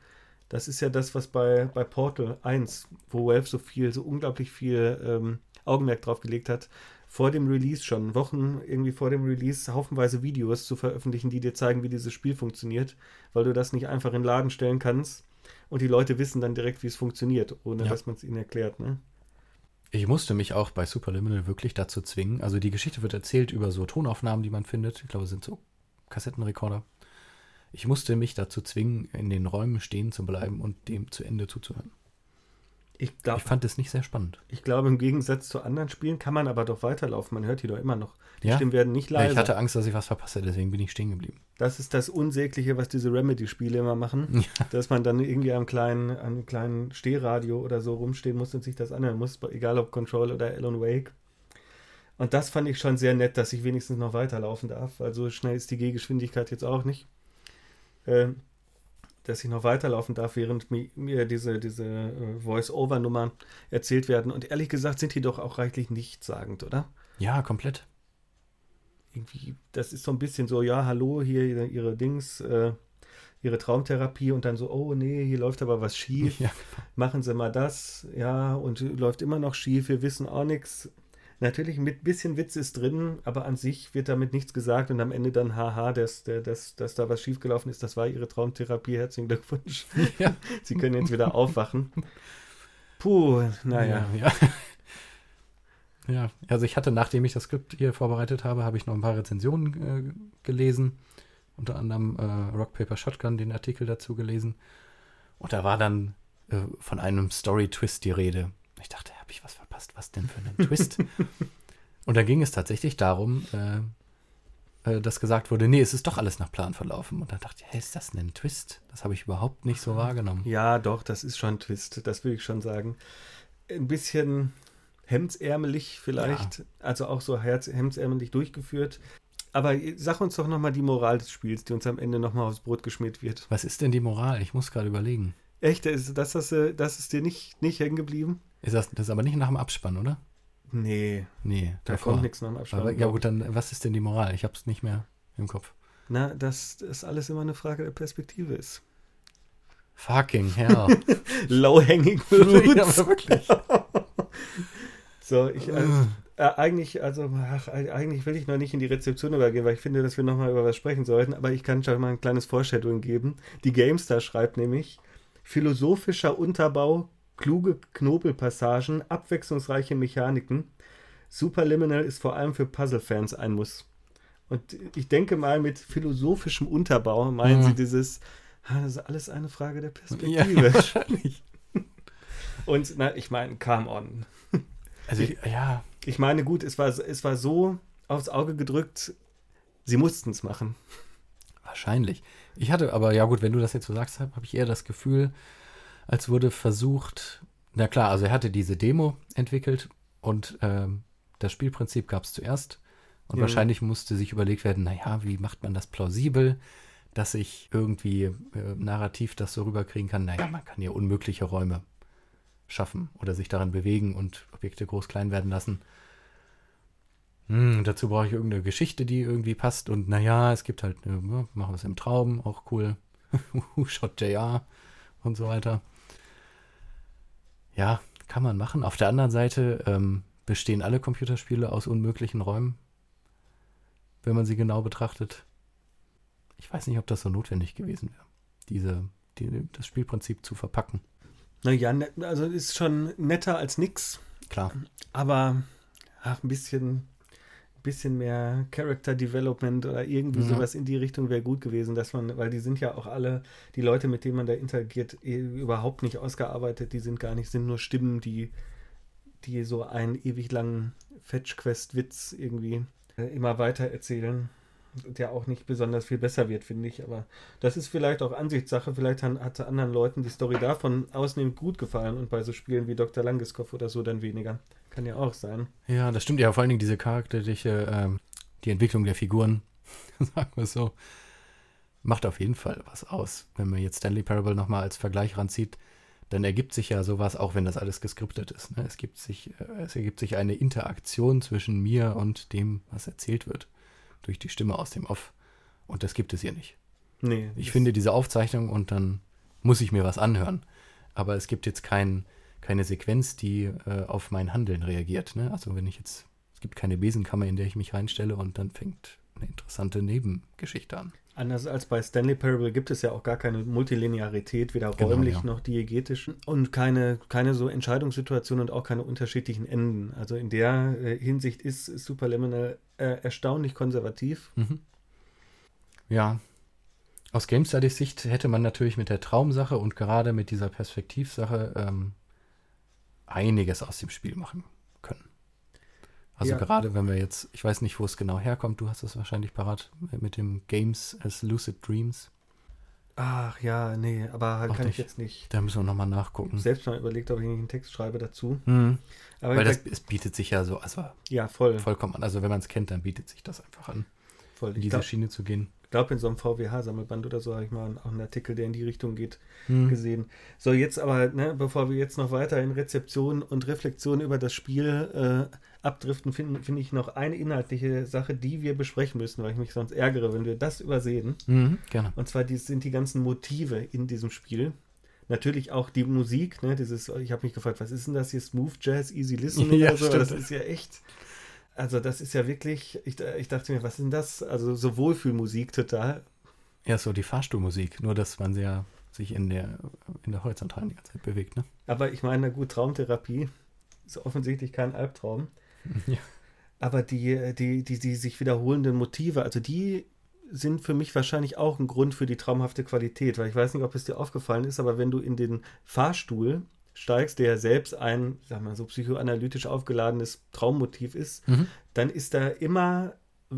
Das ist ja das, was bei, bei Portal 1, wo Valve so viel, so unglaublich viel ähm, Augenmerk drauf gelegt hat, vor dem Release schon, Wochen irgendwie vor dem Release, haufenweise Videos zu veröffentlichen, die dir zeigen, wie dieses Spiel funktioniert, weil du das nicht einfach in den Laden stellen kannst und die Leute wissen dann direkt, wie es funktioniert, ohne ja. dass man es ihnen erklärt. Ne? Ich musste mich auch bei Superliminal wirklich dazu zwingen. Also die Geschichte wird erzählt über so Tonaufnahmen, die man findet. Ich glaube, es sind so Kassettenrekorder. Ich musste mich dazu zwingen, in den Räumen stehen zu bleiben und dem zu Ende zuzuhören. Ich, glaub, ich fand es nicht sehr spannend. Ich glaube, im Gegensatz zu anderen Spielen kann man aber doch weiterlaufen. Man hört die doch immer noch. Die ja? Stimmen werden nicht leiser. Ich hatte Angst, dass ich was verpasse, deswegen bin ich stehen geblieben. Das ist das Unsägliche, was diese Remedy-Spiele immer machen. [laughs] Ja. Dass man dann irgendwie am kleinen, am kleinen Stehradio oder so rumstehen muss und sich das anhören muss, egal ob Control oder Alan Wake. Und das fand ich schon sehr nett, dass ich wenigstens noch weiterlaufen darf. Also schnell ist die Gehgeschwindigkeit jetzt auch nicht. Ähm, dass ich noch weiterlaufen darf, während mir diese, diese äh, Voice-Over-Nummern erzählt werden. Und ehrlich gesagt sind die doch auch reichlich nichtssagend, oder? Ja, komplett. Irgendwie, das ist so ein bisschen so, ja, hallo, hier ihre, ihre Dings, äh, ihre Traumtherapie und dann so, oh nee, hier läuft aber was schief. [laughs] Ja. Machen Sie mal das, ja, und läuft immer noch schief, wir wissen auch nichts. Natürlich mit bisschen Witz ist drin, aber an sich wird damit nichts gesagt und am Ende dann, haha, dass, dass, dass da was schiefgelaufen ist, das war ihre Traumtherapie, herzlichen Glückwunsch. [laughs] Ja. [laughs] Sie können jetzt wieder aufwachen. Puh, naja. Ja, ja. [laughs] ja, also ich hatte, nachdem ich das Skript hier vorbereitet habe, habe ich noch ein paar Rezensionen äh, gelesen. Unter anderem äh, Rock Paper Shotgun, den Artikel dazu gelesen. Und da war dann äh, von einem Story-Twist die Rede. Ich dachte, habe ich was verpasst? Was denn für einen Twist? [laughs] Und da ging es tatsächlich darum, äh, äh, dass gesagt wurde, nee, es ist doch alles nach Plan verlaufen. Und dann dachte ich, hey, ist das denn ein Twist? Das habe ich überhaupt nicht so wahrgenommen. Ja, doch, das ist schon ein Twist, das will ich schon sagen. Ein bisschen hemdsärmelig vielleicht, ja. also auch so hemdsärmelig durchgeführt. Aber sag uns doch nochmal die Moral des Spiels, die uns am Ende nochmal aufs Brot geschmiert wird. Was ist denn die Moral? Ich muss gerade überlegen. Echt? Ist das, das, das ist dir nicht, nicht hängen geblieben? Ist das, das ist aber nicht nach dem Abspann, oder? Nee. Nee. Da davor. kommt nichts nach dem Abspann. Aber, ja gut, dann was ist denn die Moral? Ich habe es nicht mehr im Kopf. Na, dass das alles immer eine Frage der Perspektive ist. Fucking hell. [laughs] Low-hanging [laughs] fruits. ja, wirklich. [laughs] so, ich, äh, äh, eigentlich, also, ach, eigentlich will ich noch nicht in die Rezeption übergehen, weil ich finde, dass wir nochmal über was sprechen sollten, aber ich kann schon mal ein kleines Foreshadowing geben. Die GameStar schreibt nämlich, philosophischer Unterbau, kluge Knobelpassagen, abwechslungsreiche Mechaniken. Superliminal ist vor allem für Puzzle-Fans ein Muss. Und ich denke mal, mit philosophischem Unterbau meinen mhm. sie dieses, das ist alles eine Frage der Perspektive. Ja, [laughs] [laughs] wahrscheinlich. Und na, ich meine, come on. Also, ich, ja. Ich meine, gut, es war, es war so aufs Auge gedrückt, sie mussten es machen. Wahrscheinlich. Ich hatte aber, ja gut, wenn du das jetzt so sagst, habe ich eher das Gefühl, als wurde versucht, na klar, also er hatte diese Demo entwickelt und ähm, das Spielprinzip gab es zuerst. Und ja. wahrscheinlich musste sich überlegt werden, naja, wie macht man das plausibel, dass ich irgendwie äh, narrativ das so rüberkriegen kann? Naja, man kann ja unmögliche Räume schaffen oder sich daran bewegen und Objekte groß klein werden lassen. Hm, dazu brauche ich irgendeine Geschichte, die irgendwie passt. Und naja, es gibt halt, eine, machen wir es im Traum, auch cool. [laughs] Shot JR und so weiter. Ja, kann man machen. Auf der anderen Seite ähm, bestehen alle Computerspiele aus unmöglichen Räumen, wenn man sie genau betrachtet. Ich weiß nicht, ob das so notwendig gewesen wäre, diese, die, das Spielprinzip zu verpacken. Naja, ne, also ist schon netter als nix. Klar. Aber ach, ein bisschen bisschen mehr Character Development oder irgendwie mhm. sowas in die Richtung wäre gut gewesen, dass man, weil die sind ja auch alle, die Leute, mit denen man da interagiert, eh überhaupt nicht ausgearbeitet, die sind gar nicht, sind nur Stimmen, die, die so einen ewig langen Fetch-Quest-Witz irgendwie äh, immer weiter erzählen der auch nicht besonders viel besser wird, finde ich. Aber das ist vielleicht auch Ansichtssache. Vielleicht hat anderen Leuten die Story davon ausnehmend gut gefallen und bei so Spielen wie Dr. Langiskopf oder so dann weniger. Kann ja auch sein. Ja, das stimmt ja. Vor allen Dingen diese charakterliche, ähm, die Entwicklung der Figuren, [laughs] sagen wir es so, macht auf jeden Fall was aus. Wenn man jetzt Stanley Parable nochmal als Vergleich ranzieht, dann ergibt sich ja sowas, auch wenn das alles geskriptet ist. Ne? Es, gibt sich, äh, es ergibt sich eine Interaktion zwischen mir und dem, was erzählt wird durch die Stimme aus dem Off. Und das gibt es hier nicht. Nee. Ich finde diese Aufzeichnung und dann muss ich mir was anhören. Aber es gibt jetzt kein, keine Sequenz, die äh, auf mein Handeln reagiert. Ne? Also wenn ich jetzt, es gibt keine Besenkammer, in der ich mich reinstelle und dann fängt eine interessante Nebengeschichte an. Anders als bei Stanley Parable gibt es ja auch gar keine Multilinearität, weder genau, räumlich ja. noch diegetisch und keine, keine so Entscheidungssituation und auch keine unterschiedlichen Enden. Also in der äh, Hinsicht ist Superliminal äh, erstaunlich konservativ. Mhm. Ja. Aus Game Studies Sicht hätte man natürlich mit der Traumsache und gerade mit dieser Perspektivsache ähm, einiges aus dem Spiel machen können. Also ja. gerade wenn wir jetzt, ich weiß nicht, wo es genau herkommt, du hast es wahrscheinlich parat mit dem Games as Lucid Dreams. Ach ja, nee, aber halt kann nicht. ich jetzt nicht. Da müssen wir nochmal nachgucken. Selbst mal überlegt, ob ich nicht einen Text schreibe dazu. Mhm. Aber Weil das es bietet sich ja so, also ja, voll. vollkommen an. Also wenn man es kennt, dann bietet sich das einfach an, voll. in diese glaub, Schiene zu gehen glaube, in so einem VWH-Sammelband oder so habe ich mal auch einen Artikel, der in die Richtung geht, hm. gesehen. So, jetzt aber, ne, bevor wir jetzt noch weiter in Rezeption und Reflexion über das Spiel äh, abdriften, finde find ich noch eine inhaltliche Sache, die wir besprechen müssen, weil ich mich sonst ärgere, wenn wir das übersehen. Mhm, gerne. Und zwar die, sind die ganzen Motive in diesem Spiel. natürlich auch die Musik, ne, dieses, ich habe mich gefragt, was ist denn das hier? Smooth Jazz, Easy Listening [laughs] Ja, oder so? Das ist ja echt. Also, das ist ja wirklich, ich, ich dachte mir, was ist denn das? Also, so Wohlfühlmusik total. Ja, so die Fahrstuhlmusik, nur dass man ja sich in der, in der Horizontalen die ganze Zeit bewegt, ne? Aber ich meine, gut, Traumtherapie ist offensichtlich kein Albtraum. [laughs] Ja. Aber die, die, die, die sich wiederholenden Motive, also die sind für mich wahrscheinlich auch ein Grund für die traumhafte Qualität, weil ich weiß nicht, ob es dir aufgefallen ist, aber wenn du in den Fahrstuhl steigst, der ja selbst ein, sag mal, so psychoanalytisch aufgeladenes Traummotiv ist, Mhm. dann ist da immer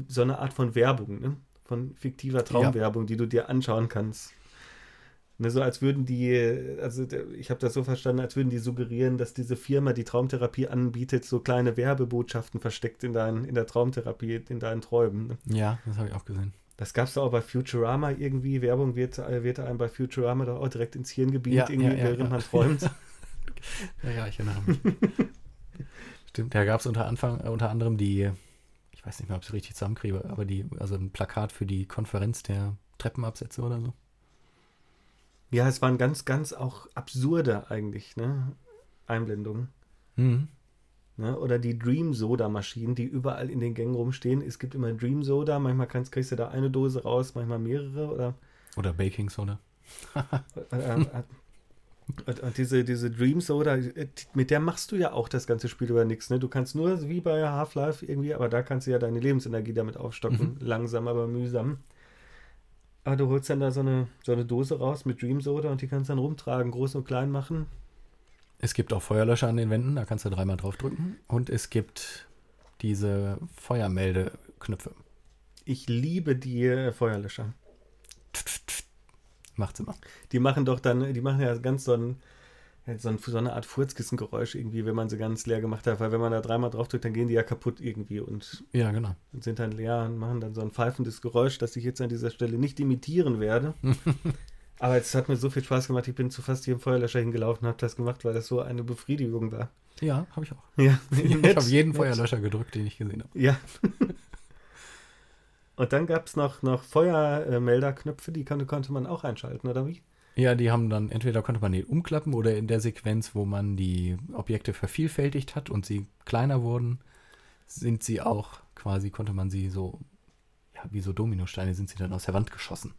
so eine Art von Werbung, ne? von fiktiver Traumwerbung, die du dir anschauen kannst. Ne, so als würden die, also ich habe das so verstanden, als würden die suggerieren, dass diese Firma, die Traumtherapie anbietet, so kleine Werbebotschaften versteckt in, dein, in der Traumtherapie, in deinen Träumen. Ne? Ja, das habe ich auch gesehen. Das gab es auch bei Futurama irgendwie. Werbung wird, äh, wird einem bei Futurama doch auch direkt ins Hirn gebeamt, Ja, irgendwie, ja, ja, während ja. man träumt. [laughs] Ja, ja, ich erinnere mich. [laughs] Stimmt, da gab es unter, Anfang, äh, unter anderem die, ich weiß nicht mehr, ob ich es richtig zusammenkriege, aber die, also ein Plakat für die Konferenz der Treppenabsätze oder so. ja, es waren ganz, ganz auch absurde eigentlich, ne? Einblendungen. Mhm. Ne? Oder die Dream Soda Maschinen, die überall in den Gängen rumstehen. Es gibt immer Dream Soda, manchmal kannst, kriegst du da eine Dose raus, manchmal mehrere oder Oder Baking Soda. [laughs] und, und diese, diese Dream Soda, mit der machst du ja auch das ganze Spiel über nichts. Ne? Du kannst nur wie bei Half-Life irgendwie, aber da kannst du ja deine Lebensenergie damit aufstocken. Langsam, aber mühsam. Aber du holst dann da so eine, so eine Dose raus mit Dream Soda und die kannst dann rumtragen, groß und klein machen. Es gibt auch Feuerlöscher an den Wänden, da kannst du dreimal draufdrücken. Und es gibt diese Feuermeldeknöpfe. Ich liebe die äh, Feuerlöscher. Macht's immer. Die machen doch dann, die machen ja ganz so ein, so, ein, so eine Art Furzkissengeräusch irgendwie, wenn man sie ganz leer gemacht hat, weil wenn man da dreimal draufdrückt, dann gehen die ja kaputt irgendwie und, Ja, genau. und sind dann leer und machen dann so ein pfeifendes Geräusch, das ich jetzt an dieser Stelle nicht imitieren werde. [laughs] Aber es hat mir so viel Spaß gemacht, ich bin zu fast jedem Feuerlöscher hingelaufen und habe das gemacht, weil das so eine Befriedigung war. Ja, habe ich auch. Ja, [laughs] Ich habe jeden. Feuerlöscher gedrückt, den ich gesehen habe. Ja. [laughs] Und dann gab es noch, noch Feuermelderknöpfe, die konnte, konnte man auch einschalten, oder wie? Ja, die haben dann, entweder konnte man die umklappen oder in der Sequenz, wo man die Objekte vervielfältigt hat und sie kleiner wurden, sind sie auch quasi, konnte man sie so, ja, wie so Dominosteine sind sie dann aus der Wand geschossen.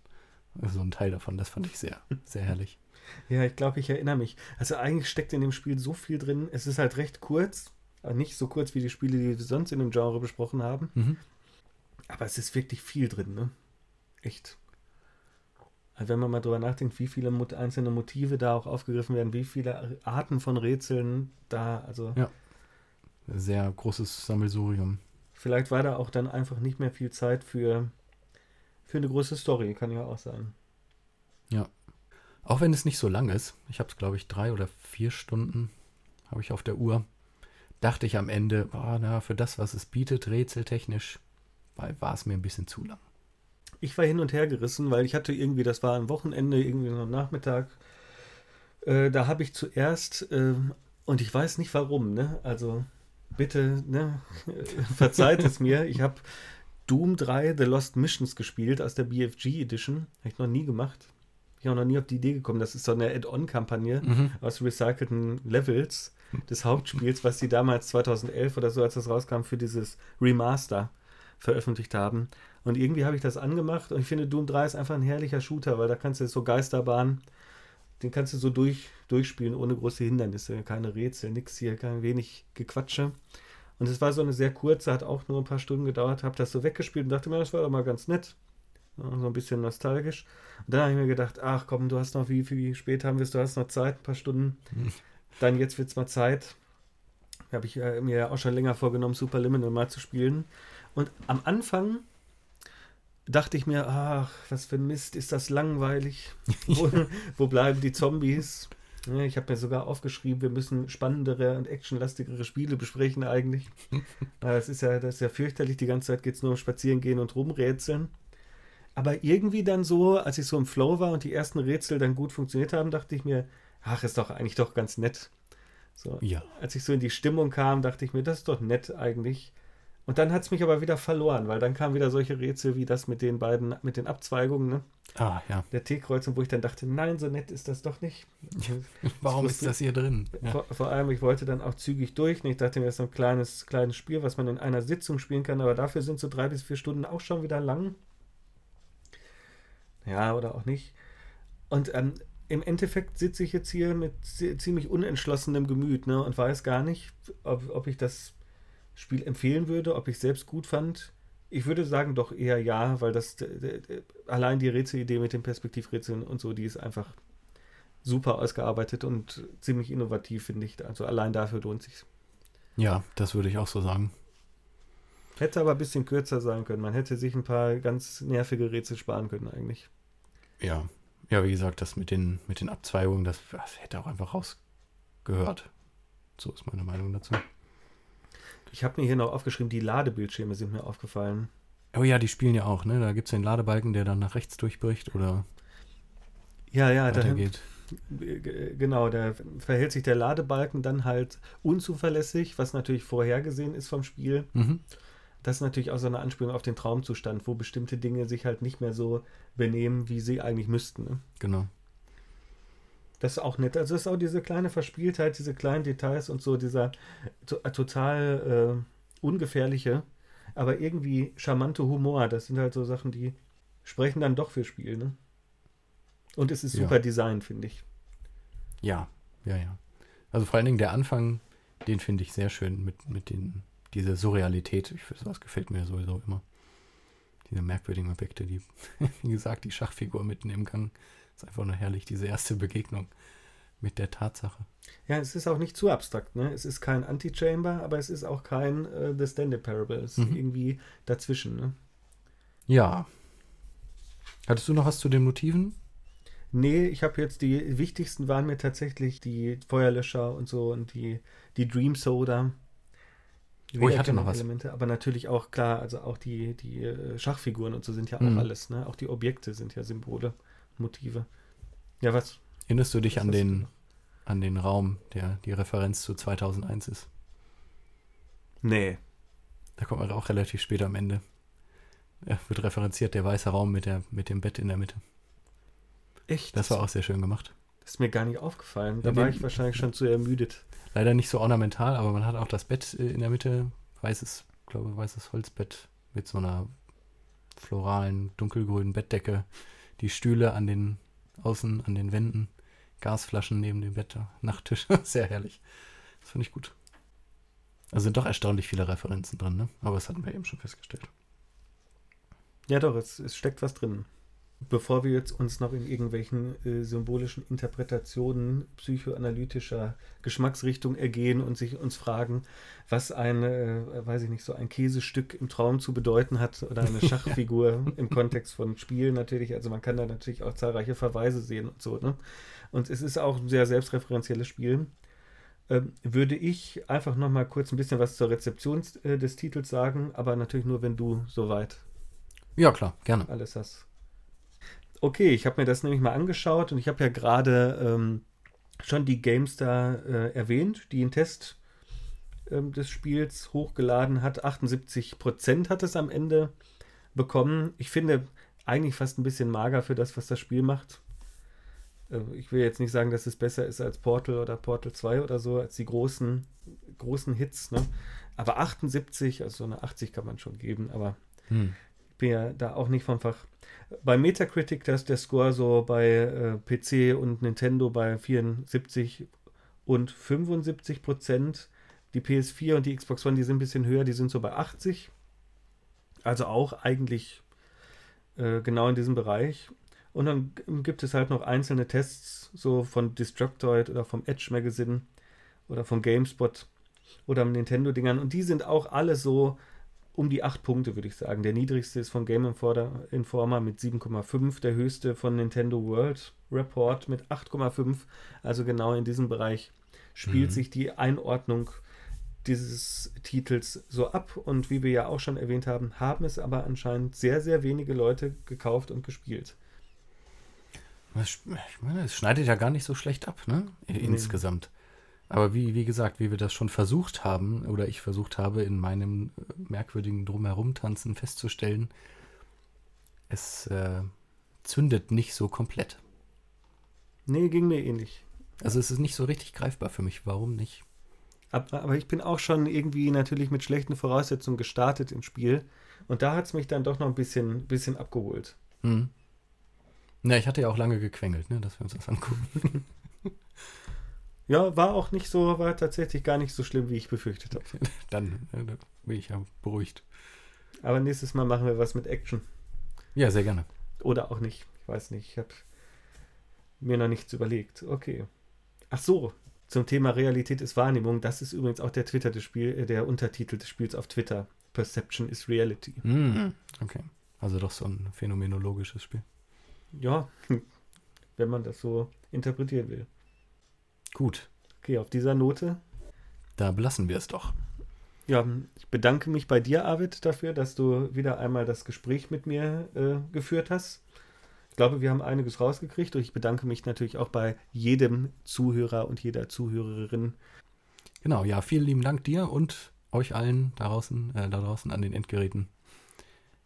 So ein Teil davon, das fand ich sehr, sehr herrlich. Ja, ich glaube, ich erinnere mich. Also eigentlich steckt in dem Spiel so viel drin. Es ist halt recht kurz. Aber Nicht so kurz wie die Spiele, die wir sonst in dem Genre besprochen haben. Mhm. Aber es ist wirklich viel drin, ne? Echt. Also wenn man mal drüber nachdenkt, wie viele einzelne Motive da auch aufgegriffen werden, wie viele Arten von Rätseln da, also Ja. Sehr großes Sammelsurium. vielleicht war da auch dann einfach nicht mehr viel Zeit für, für eine große Story, kann ja auch sein. Auch wenn es nicht so lang ist, ich habe es glaube ich drei oder vier Stunden, habe ich auf der Uhr, dachte ich am Ende, oh, na, für das, was es bietet, rätseltechnisch, war, war es mir ein bisschen zu lang. Ich war hin und her gerissen, weil ich hatte irgendwie, das war ein Wochenende, irgendwie am Nachmittag. Äh, da habe ich zuerst, äh, und ich weiß nicht warum, ne? Also bitte, ne? [laughs] Verzeiht es mir. Ich habe Doom 3 The Lost Missions gespielt aus der BFG Edition. Habe ich noch nie gemacht. Ich bin auch noch nie auf die Idee gekommen. Das ist so eine Add-on-Kampagne Mhm. aus recycelten Levels des Hauptspiels, was die damals 2011 oder so, als das rauskam, für dieses Remaster veröffentlicht haben. Und irgendwie habe ich das angemacht und ich finde, Doom 3 ist einfach ein herrlicher Shooter, weil da kannst du so Geisterbahn, den kannst du so durch, durchspielen ohne große Hindernisse, keine Rätsel, nix hier, kein wenig Gequatsche. Und es war so eine sehr kurze, hat auch nur ein paar Stunden gedauert, habe das so weggespielt und dachte mir, das war doch mal ganz nett. So ein bisschen nostalgisch. Und dann habe ich mir gedacht, ach komm, du hast noch, wie, wie spät haben wir es, du hast noch Zeit, ein paar Stunden. [laughs] Dann jetzt wird es mal Zeit. Habe ich äh, mir ja auch schon länger vorgenommen, Superliminal mal zu spielen. Und am Anfang dachte ich mir, ach, was für ein Mist, ist das langweilig. [laughs] Wo, wo bleiben die Zombies? Ich habe mir sogar aufgeschrieben, wir müssen spannendere und actionlastigere Spiele besprechen eigentlich. [laughs] Das ist ja, das ist ja fürchterlich, die ganze Zeit geht es nur um Spazierengehen und rumrätseln. Aber irgendwie dann so, als ich so im Flow war und die ersten Rätsel dann gut funktioniert haben, dachte ich mir, ach, ist doch eigentlich doch ganz nett. So, Ja. als ich so in die Stimmung kam, dachte ich mir, das ist doch nett eigentlich. Und dann hat es mich aber wieder verloren, weil dann kamen wieder solche Rätsel wie das mit den beiden, mit den Abzweigungen, ne? Ah, ja. der T-Kreuzung, wo ich dann dachte, nein, so nett ist das doch nicht. Warum ist das hier drin? Ja. Vor, vor allem, ich wollte dann auch zügig durch. Und ich dachte mir, das ist so ein kleines, kleines Spiel, was man in einer Sitzung spielen kann, aber dafür sind so drei bis vier Stunden auch schon wieder lang. Ja, oder auch nicht. Und ähm, im Endeffekt sitze ich jetzt hier mit zi- ziemlich unentschlossenem Gemüt ne, und weiß gar nicht, ob, ob ich das Spiel empfehlen würde, ob ich es selbst gut fand. Ich würde sagen doch eher ja, weil das allein die Rätselidee mit den Perspektivrätseln und so, die ist einfach super ausgearbeitet und ziemlich innovativ, finde ich. Also allein dafür lohnt sich. ja, das würde ich auch so sagen. Hätte aber ein bisschen kürzer sein können. Man hätte sich ein paar ganz nervige Rätsel sparen können eigentlich. Ja. Ja, wie gesagt, das mit den, mit den Abzweigungen, das, das hätte auch einfach rausgehört. So ist meine Meinung dazu. Ich habe mir hier noch aufgeschrieben, die Ladebildschirme sind mir aufgefallen. Oh ja, die spielen ja auch, ne? Da gibt es den Ladebalken, der dann nach rechts durchbricht oder Ja, ja, da, Genau, da verhält sich der Ladebalken dann halt unzuverlässig, was natürlich vorhergesehen ist vom Spiel. Mhm. Das ist natürlich auch so eine Anspielung auf den Traumzustand, wo bestimmte Dinge sich halt nicht mehr so benehmen, wie sie eigentlich müssten. Ne? Genau. Das ist auch nett. Also das ist auch diese kleine Verspieltheit, diese kleinen Details und so, dieser to äh, total äh, ungefährliche, aber irgendwie charmante Humor. Das sind halt so Sachen, die sprechen dann doch für Spiel. Ne? Und es ist Ja. super Design, finde ich. Ja, ja, ja. Also vor allen Dingen der Anfang, den finde ich sehr schön mit, mit den, diese Surrealität. Ich sowas gefällt mir sowieso immer. Diese merkwürdigen Objekte, die, [laughs] wie gesagt, die Schachfigur mitten im Gang. Ist einfach nur herrlich, diese erste Begegnung mit der Tatsache. Ja, es ist auch nicht zu abstrakt, ne? Es ist kein Anti-Chamber, aber es ist auch kein äh, The Standard Parable. Es ist Mhm. irgendwie dazwischen, ne? Ja. Hattest du noch was zu den Motiven? Nee, ich habe jetzt die wichtigsten waren mir tatsächlich die Feuerlöscher und so und die, die Dream Soda. Oh, ich hatte noch was. Elemente, aber natürlich auch klar, also auch die, die äh, Schachfiguren und so sind ja auch Mhm. alles, ne? Auch die Objekte sind ja Symbole, Motive. Ja, was? Erinnerst du dich Was an du den, an den Raum, der die Referenz zu 2001 ist? Nee. Da kommt man auch relativ spät am Ende. Ja, wird referenziert, der weiße Raum mit, der, mit dem Bett in der Mitte. Echt? Das war auch sehr schön gemacht. Das ist mir gar nicht aufgefallen. Da Ja, war ich wahrscheinlich schon zu ermüdet. Leider nicht so ornamental, aber man hat auch das Bett äh, in der Mitte, weißes, glaube weißes Holzbett mit so einer floralen, dunkelgrünen Bettdecke, die Stühle an den außen an den Wänden, Gasflaschen neben dem Bett, Nachttisch, [laughs] sehr herrlich. Das finde ich gut. Also sind doch erstaunlich viele Referenzen drin, ne? Aber das hatten wir eben schon festgestellt. Ja, doch, es, es steckt was drin. Bevor wir jetzt uns noch in irgendwelchen äh, symbolischen Interpretationen psychoanalytischer Geschmacksrichtung ergehen und sich uns fragen, was ein, äh, weiß ich nicht, so ein Käsestück im Traum zu bedeuten hat oder eine [laughs] Schachfigur im Kontext von Spielen natürlich. Also man kann da natürlich auch zahlreiche Verweise sehen und so. Ne? Und es ist auch ein sehr selbstreferenzielles Spiel. Ähm, würde ich einfach noch mal kurz ein bisschen was zur Rezeption äh, des Titels sagen, aber natürlich nur, wenn du soweit Ja, klar, gerne. alles hast. Okay, ich habe mir das nämlich mal angeschaut und ich habe ja gerade ähm, schon die GameStar äh, erwähnt, die einen Test ähm, des Spiels hochgeladen hat. 78% hat es am Ende bekommen. Ich finde eigentlich fast ein bisschen mager für das, was das Spiel macht. Äh, ich will jetzt nicht sagen, dass es besser ist als Portal oder Portal 2 oder so, als die großen, großen Hits. Ne? Aber 78, also so eine 80 kann man schon geben, aber Hm. Bin ja da auch nicht vom Fach. Bei Metacritic, da ist der Score so bei äh, PC und Nintendo bei 74 und 75 Prozent. Die PS4 und die Xbox One, die sind ein bisschen höher, die sind so bei 80. Also auch eigentlich äh, genau in diesem Bereich. Und dann gibt es halt noch einzelne Tests, so von Destructoid oder vom Edge Magazine oder vom GameSpot oder Nintendo-Dingern. Und die sind auch alle so um die 8 Punkte, würde ich sagen. Der niedrigste ist von Game Informer mit 7,5, der höchste von Nintendo World Report mit 8,5. Also genau in diesem Bereich spielt Mhm. sich die Einordnung dieses Titels so ab. Und wie wir ja auch schon erwähnt haben, haben es aber anscheinend sehr, sehr wenige Leute gekauft und gespielt. Ich meine, es schneidet ja gar nicht so schlecht ab, ne? Insgesamt. Aber wie, wie gesagt, wie wir das schon versucht haben, oder ich versucht habe, in meinem äh, merkwürdigen Drumherum-Tanzen festzustellen, es äh, zündet nicht so komplett. Nee, ging mir ähnlich. Also es ist nicht so richtig greifbar für mich. Warum nicht? Aber, aber ich bin auch schon irgendwie natürlich mit schlechten Voraussetzungen gestartet im Spiel. Und da hat es mich dann doch noch ein bisschen, bisschen abgeholt. Hm. Na, ich hatte ja auch lange gequengelt, ne, dass wir uns das angucken. [laughs] ja, war auch nicht so, war tatsächlich gar nicht so schlimm, wie ich befürchtet habe. [laughs] Dann äh, bin ich ja beruhigt. Aber nächstes Mal machen wir was mit Action. Ja, sehr gerne. Oder auch nicht. Ich weiß nicht. Ich habe mir noch nichts überlegt. Okay. Ach so, zum Thema Realität ist Wahrnehmung. Das ist übrigens auch der Twitter des Spiel, äh, der Untertitel des Spiels auf Twitter. Perception is Reality. Mm, okay. Also doch so ein phänomenologisches Spiel. Ja, [laughs] wenn man das so interpretieren will. Gut. Okay, auf dieser Note. Da belassen wir es doch. Ja, ich bedanke mich bei dir, Arvid, dafür, dass du wieder einmal das Gespräch mit mir äh, geführt hast. Ich glaube, wir haben einiges rausgekriegt und ich bedanke mich natürlich auch bei jedem Zuhörer und jeder Zuhörerin. Genau, ja, vielen lieben Dank dir und euch allen da draußen, äh, da draußen an den Endgeräten.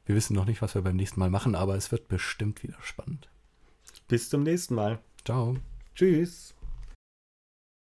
Wir wissen noch nicht, was wir beim nächsten Mal machen, aber es wird bestimmt wieder spannend. Bis zum nächsten Mal. Ciao. Tschüss.